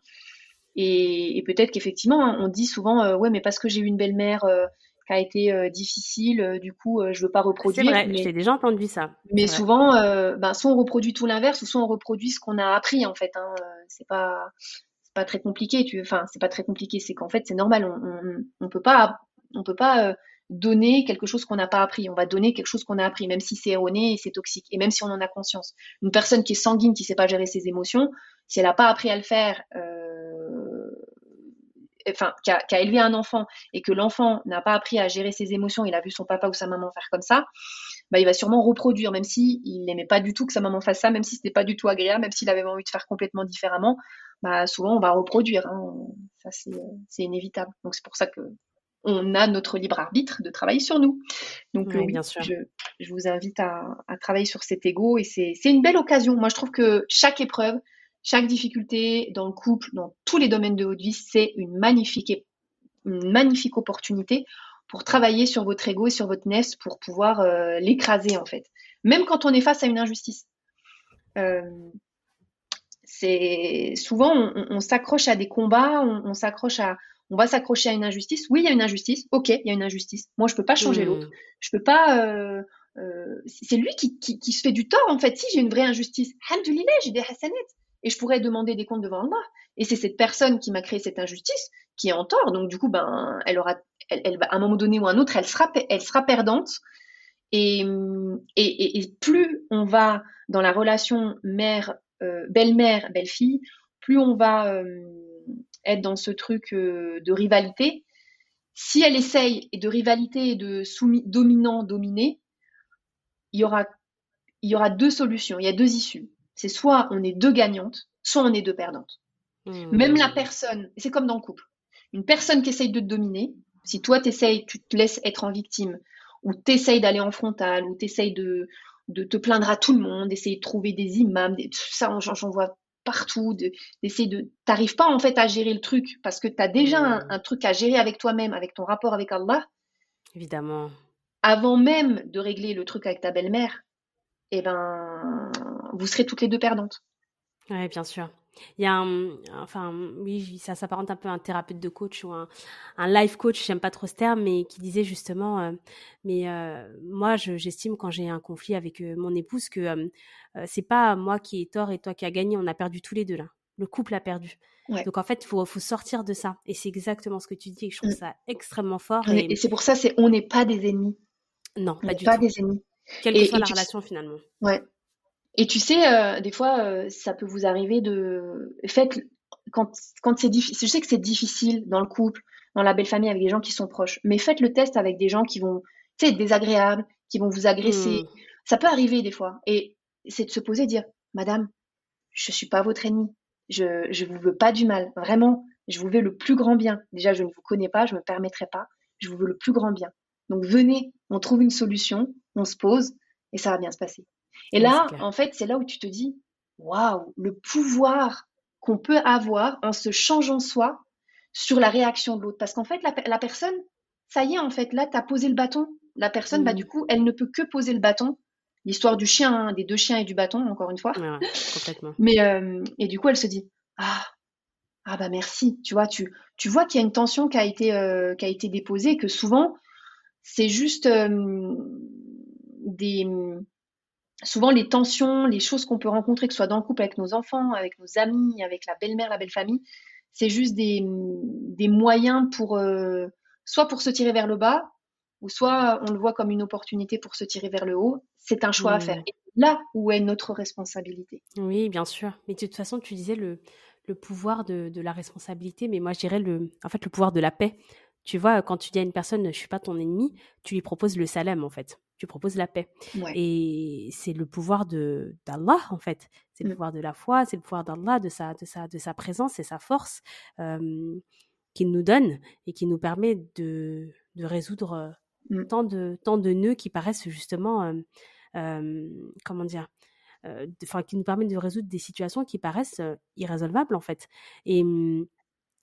Et, peut-être qu'effectivement, hein, on dit souvent, euh, ouais, mais parce que j'ai eu une belle-mère euh, qui a été euh, difficile, du coup, je veux pas reproduire. C'est vrai, j'ai déjà entendu ça. Mais souvent, ben, soit on reproduit tout l'inverse, ou soit on reproduit ce qu'on a appris, en fait. Hein. C'est pas, pas très compliqué. Tu, enfin, c'est pas très compliqué. C'est qu'en fait, c'est normal. On, on, on, peut pas, on peut pas donner quelque chose qu'on n'a pas appris. On va donner quelque chose qu'on a appris, même si c'est erroné et c'est toxique, et même si on en a conscience. Une personne qui est sanguine, qui sait pas gérer ses émotions, si elle n'a pas appris à le faire, euh, enfin, qui a, élevé un enfant et que l'enfant n'a pas appris à gérer ses émotions, il a vu son papa ou sa maman faire comme ça, bah, il va sûrement reproduire, même si il n'aimait pas du tout que sa maman fasse ça, même si c'était pas du tout agréable, même s'il avait envie de faire complètement différemment, bah, souvent on va reproduire. Hein. Ça c'est inévitable. Donc c'est pour ça que on a notre libre arbitre de travailler sur nous. Donc oui, bien sûr. Je, vous invite à, travailler sur cet ego et c'est une belle occasion. Moi, je trouve que chaque épreuve, chaque difficulté dans le couple, dans tous les domaines de votre vie, c'est une magnifique, une magnifique opportunité pour travailler sur votre ego et sur votre nest pour pouvoir euh, l'écraser en fait. Même quand on est face à une injustice. Euh, c'est souvent on, s'accroche à des combats, on s'accroche à, on va s'accrocher à une injustice. Oui, il y a une injustice. Ok, il y a une injustice. Moi, je peux pas changer mmh. l'autre. Je peux pas. Euh, euh, c'est lui qui, qui, se fait du tort en fait. Si j'ai une vraie injustice, j'ai des hasanettes et je pourrais demander des comptes devant Allah. Et c'est cette personne qui m'a créé cette injustice qui est en tort. Donc du coup, ben, elle aura, à un moment donné ou un autre, elle sera, elle sera perdante. Et, et, et, plus on va dans la relation mère, euh, belle-mère, belle-fille, plus on va euh, être dans ce truc euh, de rivalité, si elle essaye de rivalité et de dominant-dominé, il y, aura, il y aura deux solutions, il y a deux issues. C'est soit on est deux gagnantes, soit on est deux perdantes. Mmh. Même la personne, c'est comme dans le couple, une personne qui essaye de te dominer, si toi tu tu te laisses être en victime, ou tu essayes d'aller en frontal, ou tu essayes de, de te plaindre à tout le monde, d'essayer de trouver des imams, des, tout ça, j'en vois partout, d'essayer de, t'arrives pas en fait à gérer le truc parce que tu as déjà un, truc à gérer avec toi-même, avec ton rapport avec Allah. Évidemment. Avant même de régler le truc avec ta belle-mère, eh ben, vous serez toutes les deux perdantes. Oui, bien sûr. Il y a un, enfin, oui, ça s'apparente un peu à un thérapeute de coach ou un, un life coach, j'aime pas trop ce terme, mais qui disait justement, euh, mais euh, moi, j'estime quand j'ai un conflit avec euh, mon épouse que c'est pas moi qui ai tort et toi qui as gagné, on a perdu tous les deux là. Le couple a perdu. Donc en fait, il faut, faut, sortir de ça. Et c'est exactement ce que tu dis. Et je trouve mm. ça extrêmement fort. Et, c'est pour ça, c'est on n'est pas des ennemis. Non, pas du pas des ennemis. Quelle que soit la relation finalement. Ouais. Et tu sais, euh, des fois, euh, ça peut vous arriver de. Faites, quand, quand c'est difficile, je sais que c'est difficile dans le couple, dans la belle famille avec des gens qui sont proches, mais faites le test avec des gens qui vont, tu sais, désagréables, qui vont vous agresser. Hmm. Ça peut arriver des fois. Et c'est de se poser et dire, Madame, je suis pas votre ennemi. Je, je vous veux pas du mal. Vraiment, je vous veux le plus grand bien. Déjà, je ne vous connais pas, je me permettrai pas. Je vous veux le plus grand bien. Donc venez, on trouve une solution, on se pose et ça va bien se passer. Et là, en fait, c'est là où tu te dis, waouh, le pouvoir qu'on peut avoir en se changeant soi sur la réaction de l'autre. Parce qu'en fait, la, personne, ça y est, en fait, là, tu as posé le bâton. La personne, bah, mmh. du coup, elle ne peut que poser le bâton. L'histoire du chien, hein, des deux chiens et du bâton, encore une fois. complètement. Mais, euh, et du coup, elle se dit, ah, ah bah merci. Tu vois, tu, tu vois qu'il y a une tension qui a été, euh, qui a été déposée, que souvent, c'est juste euh, des souvent les tensions, les choses qu'on peut rencontrer, que ce soit dans le couple avec nos enfants, avec nos amis, avec la belle-mère, la belle-famille, c'est juste des, des, moyens pour euh, soit pour se tirer vers le bas, ou soit on le voit comme une opportunité pour se tirer vers le haut. C'est un choix à faire. Et là où est notre responsabilité. Oui, bien sûr. Mais de toute façon, tu disais le, le pouvoir de, de la responsabilité, mais moi je dirais le, en fait, le pouvoir de la paix. Tu vois, quand tu dis à une personne, je suis pas ton ennemi, tu lui proposes le salam, en fait tu proposes la paix. Et c'est le pouvoir de d'Allah en fait. C'est le mmh. pouvoir de la foi, c'est le pouvoir d'Allah, de sa, de, sa, de sa présence et sa force qu'il nous donne et qui nous permet de, de résoudre mmh. tant, de, tant de nœuds qui paraissent justement, comment dire, enfin qui nous permettent de résoudre des situations qui paraissent irrésolvables en fait. Et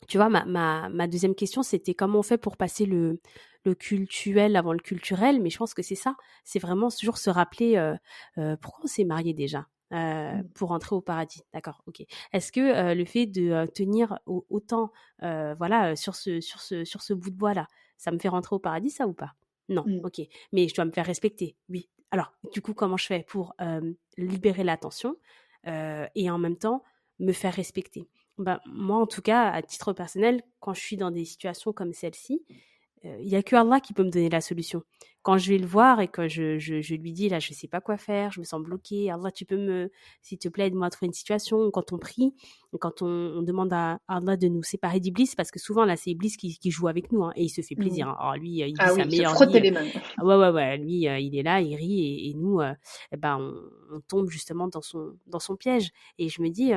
tu vois, ma, ma, ma deuxième question, c'était comment on fait pour passer le, le cultuel avant le culturel, mais je pense que c'est ça, c'est vraiment toujours se rappeler euh, euh, pourquoi on s'est marié déjà. Euh, mmh. pour entrer au paradis, d'accord, ok. Est-ce que le fait de tenir autant, voilà, sur ce sur ce sur ce bout de bois là, ça me fait rentrer au paradis, ça ou pas? Non, mmh. ok. Mais je dois me faire respecter, oui. Alors, du coup, comment je fais pour libérer l'attention et en même temps me faire respecter? Ben, moi, en tout cas, à titre personnel, quand je suis dans des situations comme celle-ci, il n'y a que Allah qui peut me donner la solution. Quand je vais le voir et que je, je, je lui dis, là, je ne sais pas quoi faire, je me sens bloquée, Allah, tu peux me, s'il te plaît, aide-moi à trouver une situation. Quand on prie, quand on, on demande à Allah de nous séparer d'Iblis, parce que souvent, là, c'est Iblis qui, qui, joue avec nous, hein, et il se fait plaisir. Hein. Alors, lui, euh, il ah sa oui, meilleure vie. les mains. Ah ouais, ouais, ouais. Lui, euh, il est là, il rit, et, et nous, euh, eh ben, on, on, tombe justement dans son, dans son piège. Et je me dis,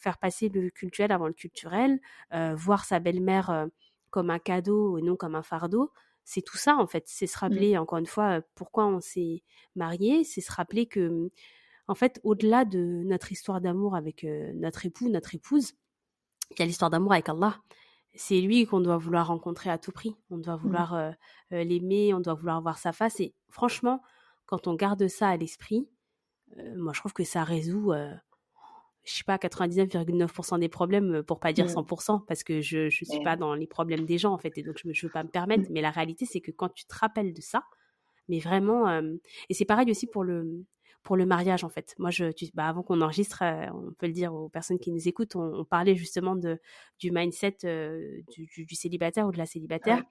faire passer le culturel avant le culturel, euh, voir sa belle-mère euh, comme un cadeau et non comme un fardeau, c'est tout ça en fait. C'est se mmh. rappeler, encore une fois, pourquoi on s'est marié, c'est se rappeler que, en fait, au-delà de notre histoire d'amour avec notre époux, notre épouse, il y a l'histoire d'amour avec Allah. C'est lui qu'on doit vouloir rencontrer à tout prix. On doit mmh. vouloir l'aimer, on doit vouloir voir sa face. Et franchement, quand on garde ça à l'esprit, moi je trouve que ça résout je sais pas, 99,9% des problèmes, euh, pour pas dire 100%, mmh. parce que je ne suis pas dans les problèmes des gens, en fait, et donc je ne veux pas me permettre. Mmh. Mais la réalité, c'est que quand tu te rappelles de ça, mais vraiment, euh, et c'est pareil aussi pour le, pour le mariage, en fait. Moi, je, bah, avant qu'on enregistre, euh, on peut le dire aux personnes qui nous écoutent, on, parlait justement de, du mindset du, du, célibataire ou de la célibataire.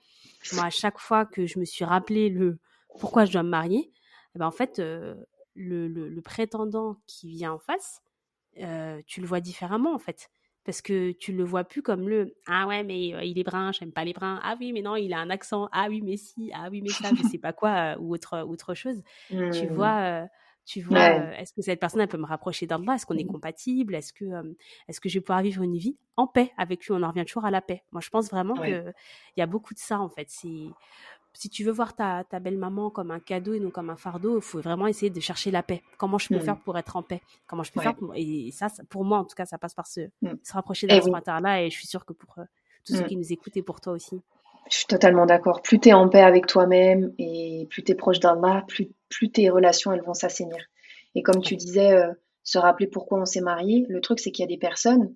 Moi, à chaque fois que je me suis rappelé le pourquoi je dois me marier, eh ben, en fait, le, le, le prétendant qui vient en face, tu le vois différemment en fait. Parce que tu le vois plus comme le Ah ouais, mais il est brun, j'aime pas les bruns. Ah oui, mais non, il a un accent. Ah oui, mais si. Ah oui, mais ça, je sais pas quoi, ou autre, autre chose. Tu mmh. vois, tu vois est-ce que cette personne, elle peut me rapprocher d'Allah Est-ce qu'on est mmh. compatible? Est-ce que, est-ce que je vais pouvoir vivre une vie en paix avec lui? On en revient toujours à la paix. Moi, je pense vraiment qu'il y a beaucoup de ça en fait. C'est si tu veux voir ta, ta belle-maman comme un cadeau et non comme un fardeau, il faut vraiment essayer de chercher la paix. Comment je peux mmh. faire pour être en paix? Comment je peux faire pour... Et ça, pour moi, en tout cas, ça passe par se, mmh. se rapprocher d'un ce là Et je suis sûre que pour euh, tous ceux mmh. qui nous écoutent et pour toi aussi. Je suis totalement d'accord. Plus tu es en paix avec toi-même et plus tu es proche d'Allah, plus, plus tes relations, elles vont s'assainir. Et comme tu disais, euh, se rappeler pourquoi on s'est marié, le truc, c'est qu'il y a des personnes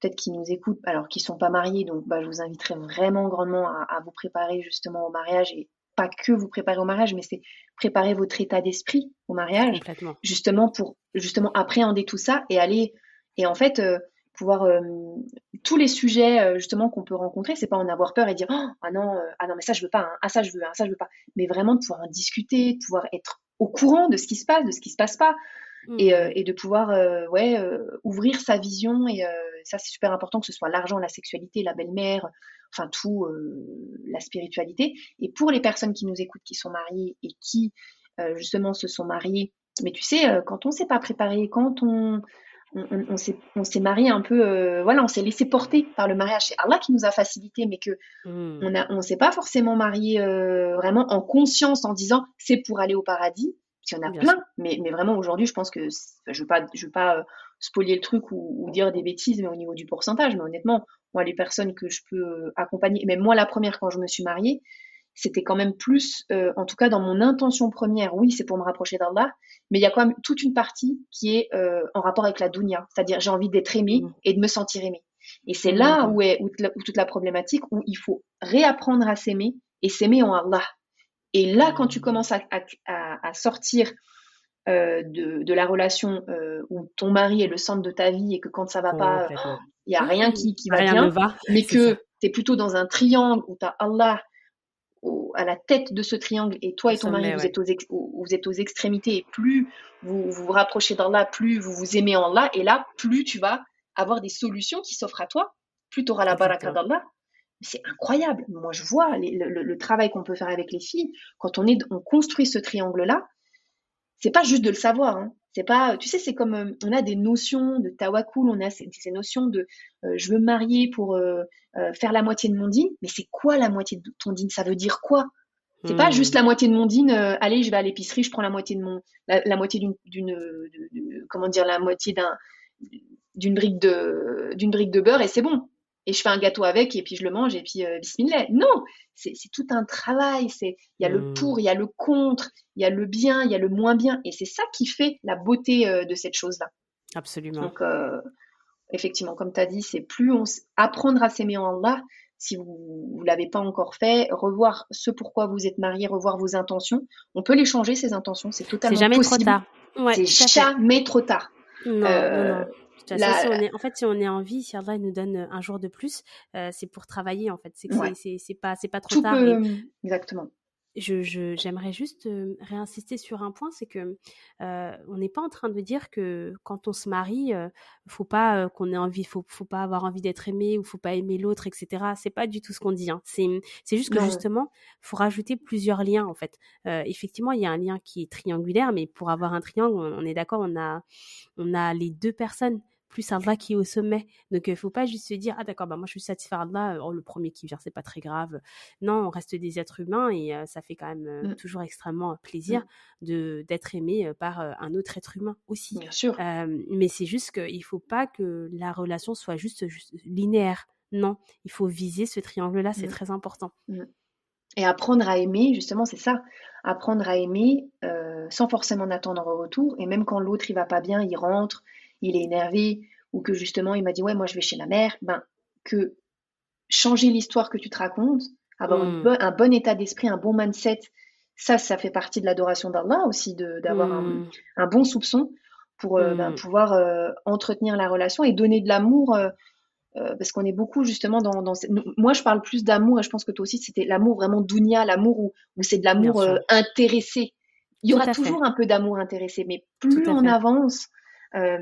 peut-être qui nous écoutent, alors qui sont pas mariés, donc bah, je vous inviterai vraiment grandement à, vous préparer justement au mariage et pas que vous préparer au mariage, mais c'est préparer votre état d'esprit au mariage, justement pour justement appréhender tout ça et aller et en fait euh, pouvoir euh, tous les sujets euh, justement qu'on peut rencontrer, c'est pas en avoir peur et dire oh, ah non ah non mais ça je veux pas, hein. ah ça je veux, ah ça je veux pas, mais vraiment de pouvoir en discuter, de pouvoir être au courant de ce qui se passe, de ce qui se passe pas, Mmh. Euh, et, de pouvoir euh, ouais, euh, ouvrir sa vision. Et ça, c'est super important que ce soit l'argent, la sexualité, la belle-mère, enfin tout, la spiritualité. Et pour les personnes qui nous écoutent, qui sont mariées et qui justement se sont mariées, mais tu sais, quand on s'est pas préparé, quand on, on, on s'est marié un peu, voilà, on s'est laissé porter par le mariage. C'est Allah qui nous a facilité, mais que mmh. on on s'est pas forcément marié vraiment en conscience en disant c'est pour aller au paradis. Il y en a plein, mais, mais vraiment aujourd'hui, je pense que je ne veux pas, je veux pas euh, spolier le truc ou, dire des bêtises, mais au niveau du pourcentage. Mais honnêtement, moi, les personnes que je peux euh, accompagner, même moi, la première, quand je me suis mariée, c'était quand même plus, euh, en tout cas dans mon intention première, oui, c'est pour me rapprocher d'Allah, mais il y a quand même toute une partie qui est en rapport avec la dunya, c'est-à-dire j'ai envie d'être aimée mmh. et de me sentir aimée. Et c'est mmh, là mmh. où est où, toute la problématique, où il faut réapprendre à s'aimer et s'aimer en Allah. Et là, quand tu commences à, sortir euh, de, la relation euh, où ton mari est le centre de ta vie et que quand ça va pas, il n'y a rien qui, va bien, mais que tu es plutôt dans un triangle où tu as Allah à la tête de ce triangle et toi et ton mari, vous, êtes aux vous êtes aux extrémités et plus vous vous, rapprochez d'Allah, plus vous vous aimez en Allah et là, plus tu vas avoir des solutions qui s'offrent à toi, plus tu auras la baraka d'Allah c'est incroyable. Moi, je vois le, travail qu'on peut faire avec les filles quand on est, on construit ce triangle-là. C'est pas juste de le savoir. Hein. C'est pas, tu sais, c'est comme euh, on a des notions de tawakul, on a ces, notions de euh, je veux me marier pour euh, faire la moitié de mon dîne. Mais c'est quoi la moitié de ton dîne Ça veut dire quoi? C'est pas Hmm. juste la moitié de mon dîne. euh, allez, je vais à l'épicerie, je prends la moitié de mon, la, la moitié d'une, comment dire, la moitié d'un, d'une brique de, d'une brique de beurre et c'est bon. Et je fais un gâteau avec et puis je le mange et puis euh, bismillah. Non, c'est, c'est tout un travail. C'est, il y a le Hmm. pour, il y a le contre, il y a le bien, il y a le moins bien et c'est ça qui fait la beauté euh, de cette chose-là. Absolument. Donc, euh, effectivement, comme tu as dit, c'est plus on apprendre à s'aimer en Allah. Si vous ne l'avez pas encore fait, revoir ce pourquoi vous êtes marié, revoir vos intentions. On peut les changer, ces intentions, c'est C'est totalement jamais possible. trop tard. Ouais, c'est fait. jamais trop tard. Non, Euh, non, non. De toute la- façon, si on est, en fait, si on est en vie, si Allah nous donne un jour de plus, euh, c'est pour travailler, en fait. C'est Ouais. c'est- pas, trop Tout tard. peut... Et Exactement. je, j'aimerais juste euh, réinsister sur un point, c'est que euh, on n'est pas en train de dire que quand on se marie, euh, faut pas euh, qu'on ait envie, faut, faut pas avoir envie d'être aimé ou faut pas aimer l'autre, etc. C'est pas du tout ce qu'on dit. Hein. C'est, c'est juste que Non. justement, faut rajouter plusieurs liens en fait. Euh, effectivement, il y a un lien qui est triangulaire, mais pour avoir un triangle, on, on est d'accord, on a, on a les deux personnes plus Allah qui est au sommet. Donc, il faut pas juste se dire, ah d'accord, bah moi je suis satisfait Allah, oh, le premier qui vient, c'est pas très grave. Non, on reste des êtres humains et euh, ça fait quand même euh, Mm. toujours extrêmement plaisir de d'être aimé euh, par euh, un autre être humain aussi. Bien sûr. Euh, mais c'est juste qu'il faut pas que la relation soit juste, juste linéaire. Non, il faut viser ce triangle-là, c'est Mm. très important. Et apprendre à aimer, justement, c'est ça. Apprendre à aimer euh, sans forcément en attendre un retour. Et même quand l'autre il va pas bien, il rentre, il est énervé, ou que justement il m'a dit ouais moi je vais chez la mère, ben que changer l'histoire que tu te racontes, avoir Mm. bo- un bon état d'esprit, un bon mindset, ça ça fait partie de l'adoration d'Allah aussi, d'avoir un, Mm. un bon soupçon pour euh, ben, Mm. pouvoir euh, entretenir la relation et donner de l'amour. euh, parce qu'on est beaucoup justement dans, moi je parle plus d'amour et je pense que toi aussi c'était l'amour vraiment dounia l'amour où, où c'est de l'amour euh, intéressé il y Tout aura fait. toujours un peu d'amour intéressé mais plus on fait. avance euh,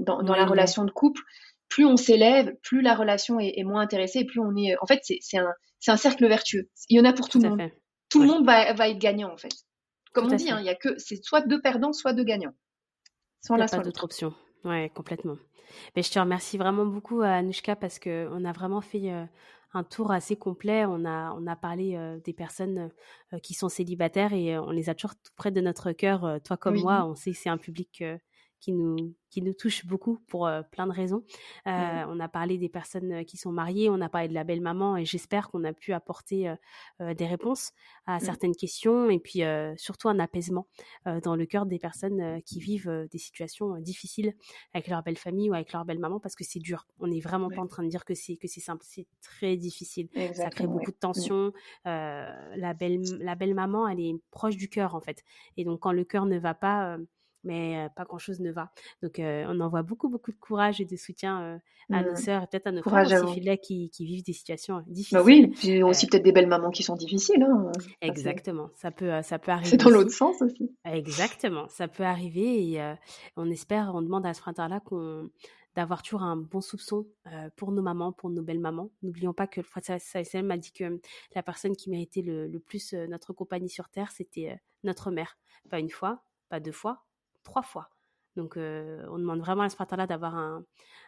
dans, dans Moins la relation de couple plus on s'élève plus la relation est, est moins intéressée et plus on est en fait c'est un cercle vertueux il y en a pour tout, Tout le monde fait. tout le monde va, va être gagnant en fait comme Tout on dit hein, il y a que c'est soit deux perdants soit deux gagnants soit Il n'y a pas d'autre option. Ouais, complètement. Mais je te remercie vraiment beaucoup, euh, Anushka, parce que on a vraiment fait euh, un tour assez complet. On a, on a parlé euh, des personnes euh, qui sont célibataires et euh, on les a toujours tout près de notre cœur. Toi comme Oui. moi, on sait que c'est un public qui nous, qui nous touche beaucoup pour euh, plein de raisons. Euh, Mhm. On a parlé des personnes euh, qui sont mariées, on a parlé de la belle maman et j'espère qu'on a pu apporter euh, des réponses à Mhm. certaines questions et puis surtout un apaisement dans le cœur des personnes qui vivent des situations difficiles avec leur belle famille ou avec leur belle maman parce que c'est dur. On n'est vraiment Ouais. pas en train de dire que c'est que c'est simple, c'est très difficile. Ça crée beaucoup ouais. de tensions. Euh, la belle la belle maman, elle est proche du cœur en fait. Et donc quand le cœur ne va pas, mais pas grand chose ne va. Donc on envoie beaucoup beaucoup de courage et de soutien à nos Mm. sœurs et peut-être à nos Courage frères aussi filles qui, qui vivent des situations difficiles. Bah oui, puis aussi peut-être des belles mamans qui sont difficiles. Hein. Exactement, ça peut ça peut arriver. C'est dans l'autre sens aussi. Exactement, ça peut arriver et on espère, on demande à ce printemps-là qu'on d'avoir toujours un bon soupçon euh, pour nos mamans, pour nos belles mamans. N'oublions pas que le Prophète sallam m'a dit que la personne qui méritait le, le plus euh, notre compagnie sur terre, c'était notre mère. Pas une fois, pas deux fois, trois fois. Donc euh, on demande vraiment à ce printemps-là d'avoir un,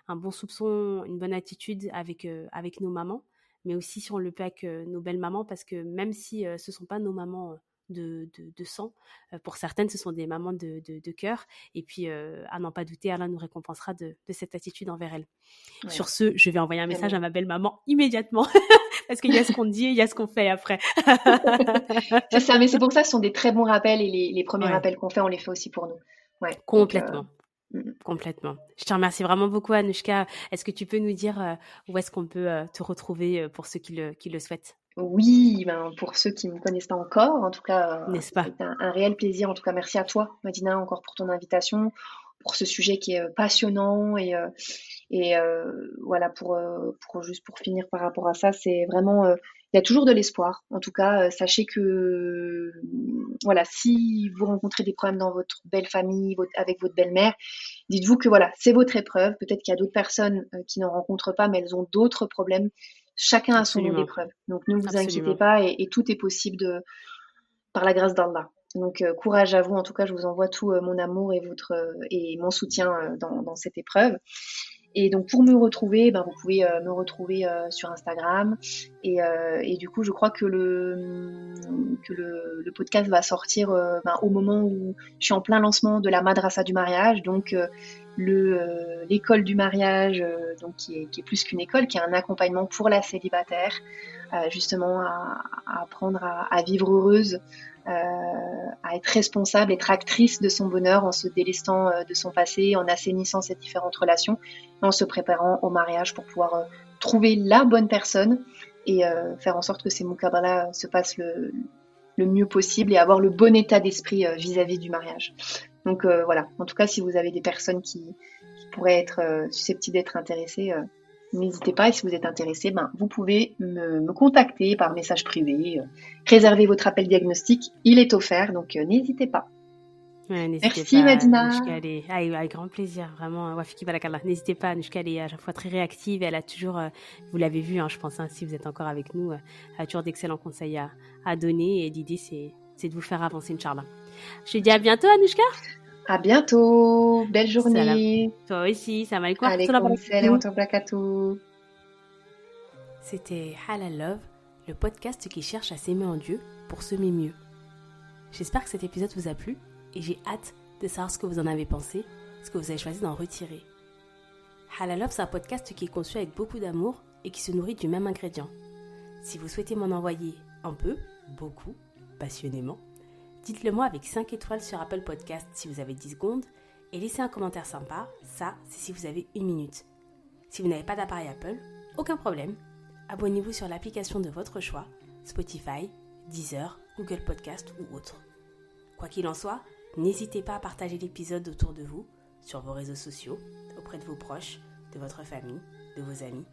un bon soupçon, une bonne attitude avec euh, avec nos mamans, mais aussi si on le peut avec euh, nos belles mamans, parce que même si ce sont pas nos mamans de, de, de sang. Pour certaines, ce sont des mamans de, de, cœur. Et puis, à n'en pas douter, Allah nous récompensera de, cette attitude envers elle. Ouais. Sur ce, je vais envoyer un message à ma belle maman immédiatement. Parce qu'il y a ce qu'on dit et il y a ce qu'on fait après. C'est ça, mais c'est pour ça que ce sont des très bons rappels et les, les premiers Ouais. rappels qu'on fait, on les fait aussi pour nous. Ouais. Donc, Complètement. euh, mm. Complètement. Je te remercie vraiment beaucoup, Anushka. Est-ce que tu peux nous dire euh, où est-ce qu'on peut euh, te retrouver euh, pour ceux qui le, qui le souhaitent? Oui, ben, pour ceux qui ne me connaissent pas encore, en tout cas, euh, N'est-ce pas? c'est un, un réel plaisir. En tout cas, merci à toi, Madina, encore pour ton invitation, pour ce sujet qui est euh, passionnant et, euh, et euh, voilà pour, euh, pour juste pour finir par rapport à ça, c'est vraiment euh, il y a toujours de l'espoir. En tout cas, euh, sachez que voilà, si vous rencontrez des problèmes dans votre belle famille, votre- avec votre belle-mère, dites-vous que voilà, c'est votre épreuve. Peut-être qu'il y a d'autres personnes euh, qui n'en rencontrent pas, mais elles ont d'autres problèmes. Chacun a son lot d'épreuves. Donc ne vous Absolument. inquiétez pas et, et tout est possible de, par la grâce d'Allah. Donc euh, courage à vous. En tout cas, je vous envoie tout euh, mon amour et votre euh, et mon soutien euh, dans, dans cette épreuve. Et donc pour me retrouver, ben, vous pouvez me retrouver sur Instagram. Et, et, du coup, je crois que le, que le, le podcast va sortir ben, au moment où je suis en plein lancement de la madrasa du mariage. Donc le l'école du mariage, donc qui est, qui est plus qu'une école, qui est un accompagnement pour la célibataire, justement à, à apprendre à, à, vivre heureuse euh, à être responsable, être actrice de son bonheur en se délestant euh, de son passé, en assainissant ces différentes relations, en se préparant au mariage pour pouvoir euh, trouver la bonne personne et faire en sorte que ces mukabala se passent le, le mieux possible et avoir le bon état d'esprit vis-à-vis du mariage. Donc voilà, en tout cas, si vous avez des personnes qui, qui pourraient être susceptibles d'être intéressées, N'hésitez pas et si vous êtes intéressé, ben, vous pouvez me, contacter par message privé, euh, réserver votre appel diagnostic, il est offert, donc euh, n'hésitez pas. Merci Madina. Ah, avec grand plaisir, vraiment. N'hésitez pas, Nushka elle est à chaque fois très réactive. Elle a toujours, euh, vous l'avez vu, hein, je pense, hein, si vous êtes encore avec nous, elle a toujours d'excellents conseils à, à donner. Et l'idée, c'est de vous faire avancer, Inch'Allah. Je te dis à bientôt, Anushka. À bientôt. Belle journée. Toi aussi. Salam alaikum. C'était Halal Love, le podcast qui cherche à s'aimer en Dieu pour semer mieux. J'espère que cet épisode vous a plu et j'ai hâte de savoir ce que vous en avez pensé, ce que vous avez choisi d'en retirer. Halal Love, c'est un podcast qui est conçu avec beaucoup d'amour et qui se nourrit du même ingrédient. Si vous souhaitez m'en envoyer un peu, beaucoup, passionnément, Dites-le moi avec 5 étoiles sur Apple Podcast si vous avez 10 secondes et laissez un commentaire sympa, ça c'est si vous avez une minute. Si vous n'avez pas d'appareil Apple, aucun problème. Abonnez-vous sur l'application de votre choix, Spotify, Deezer, Google Podcast ou autre. Quoi qu'il en soit, n'hésitez pas à partager l'épisode autour de vous, sur vos réseaux sociaux, auprès de vos proches, de votre famille, de vos amis.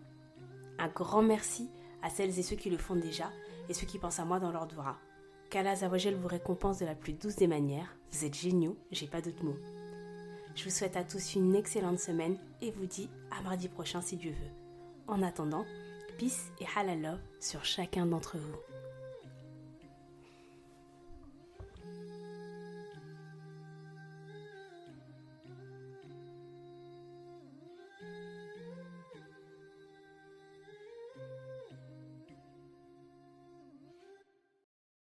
Un grand merci à celles et ceux qui le font déjà et ceux qui pensent à moi dans leur doura. Qu'Allah Zawajel vous récompense de la plus douce des manières. Vous êtes géniaux, j'ai pas d'autres mots. Je vous souhaite à tous une excellente semaine et vous dis à mardi prochain si Dieu veut. En attendant, peace et halal love sur chacun d'entre vous.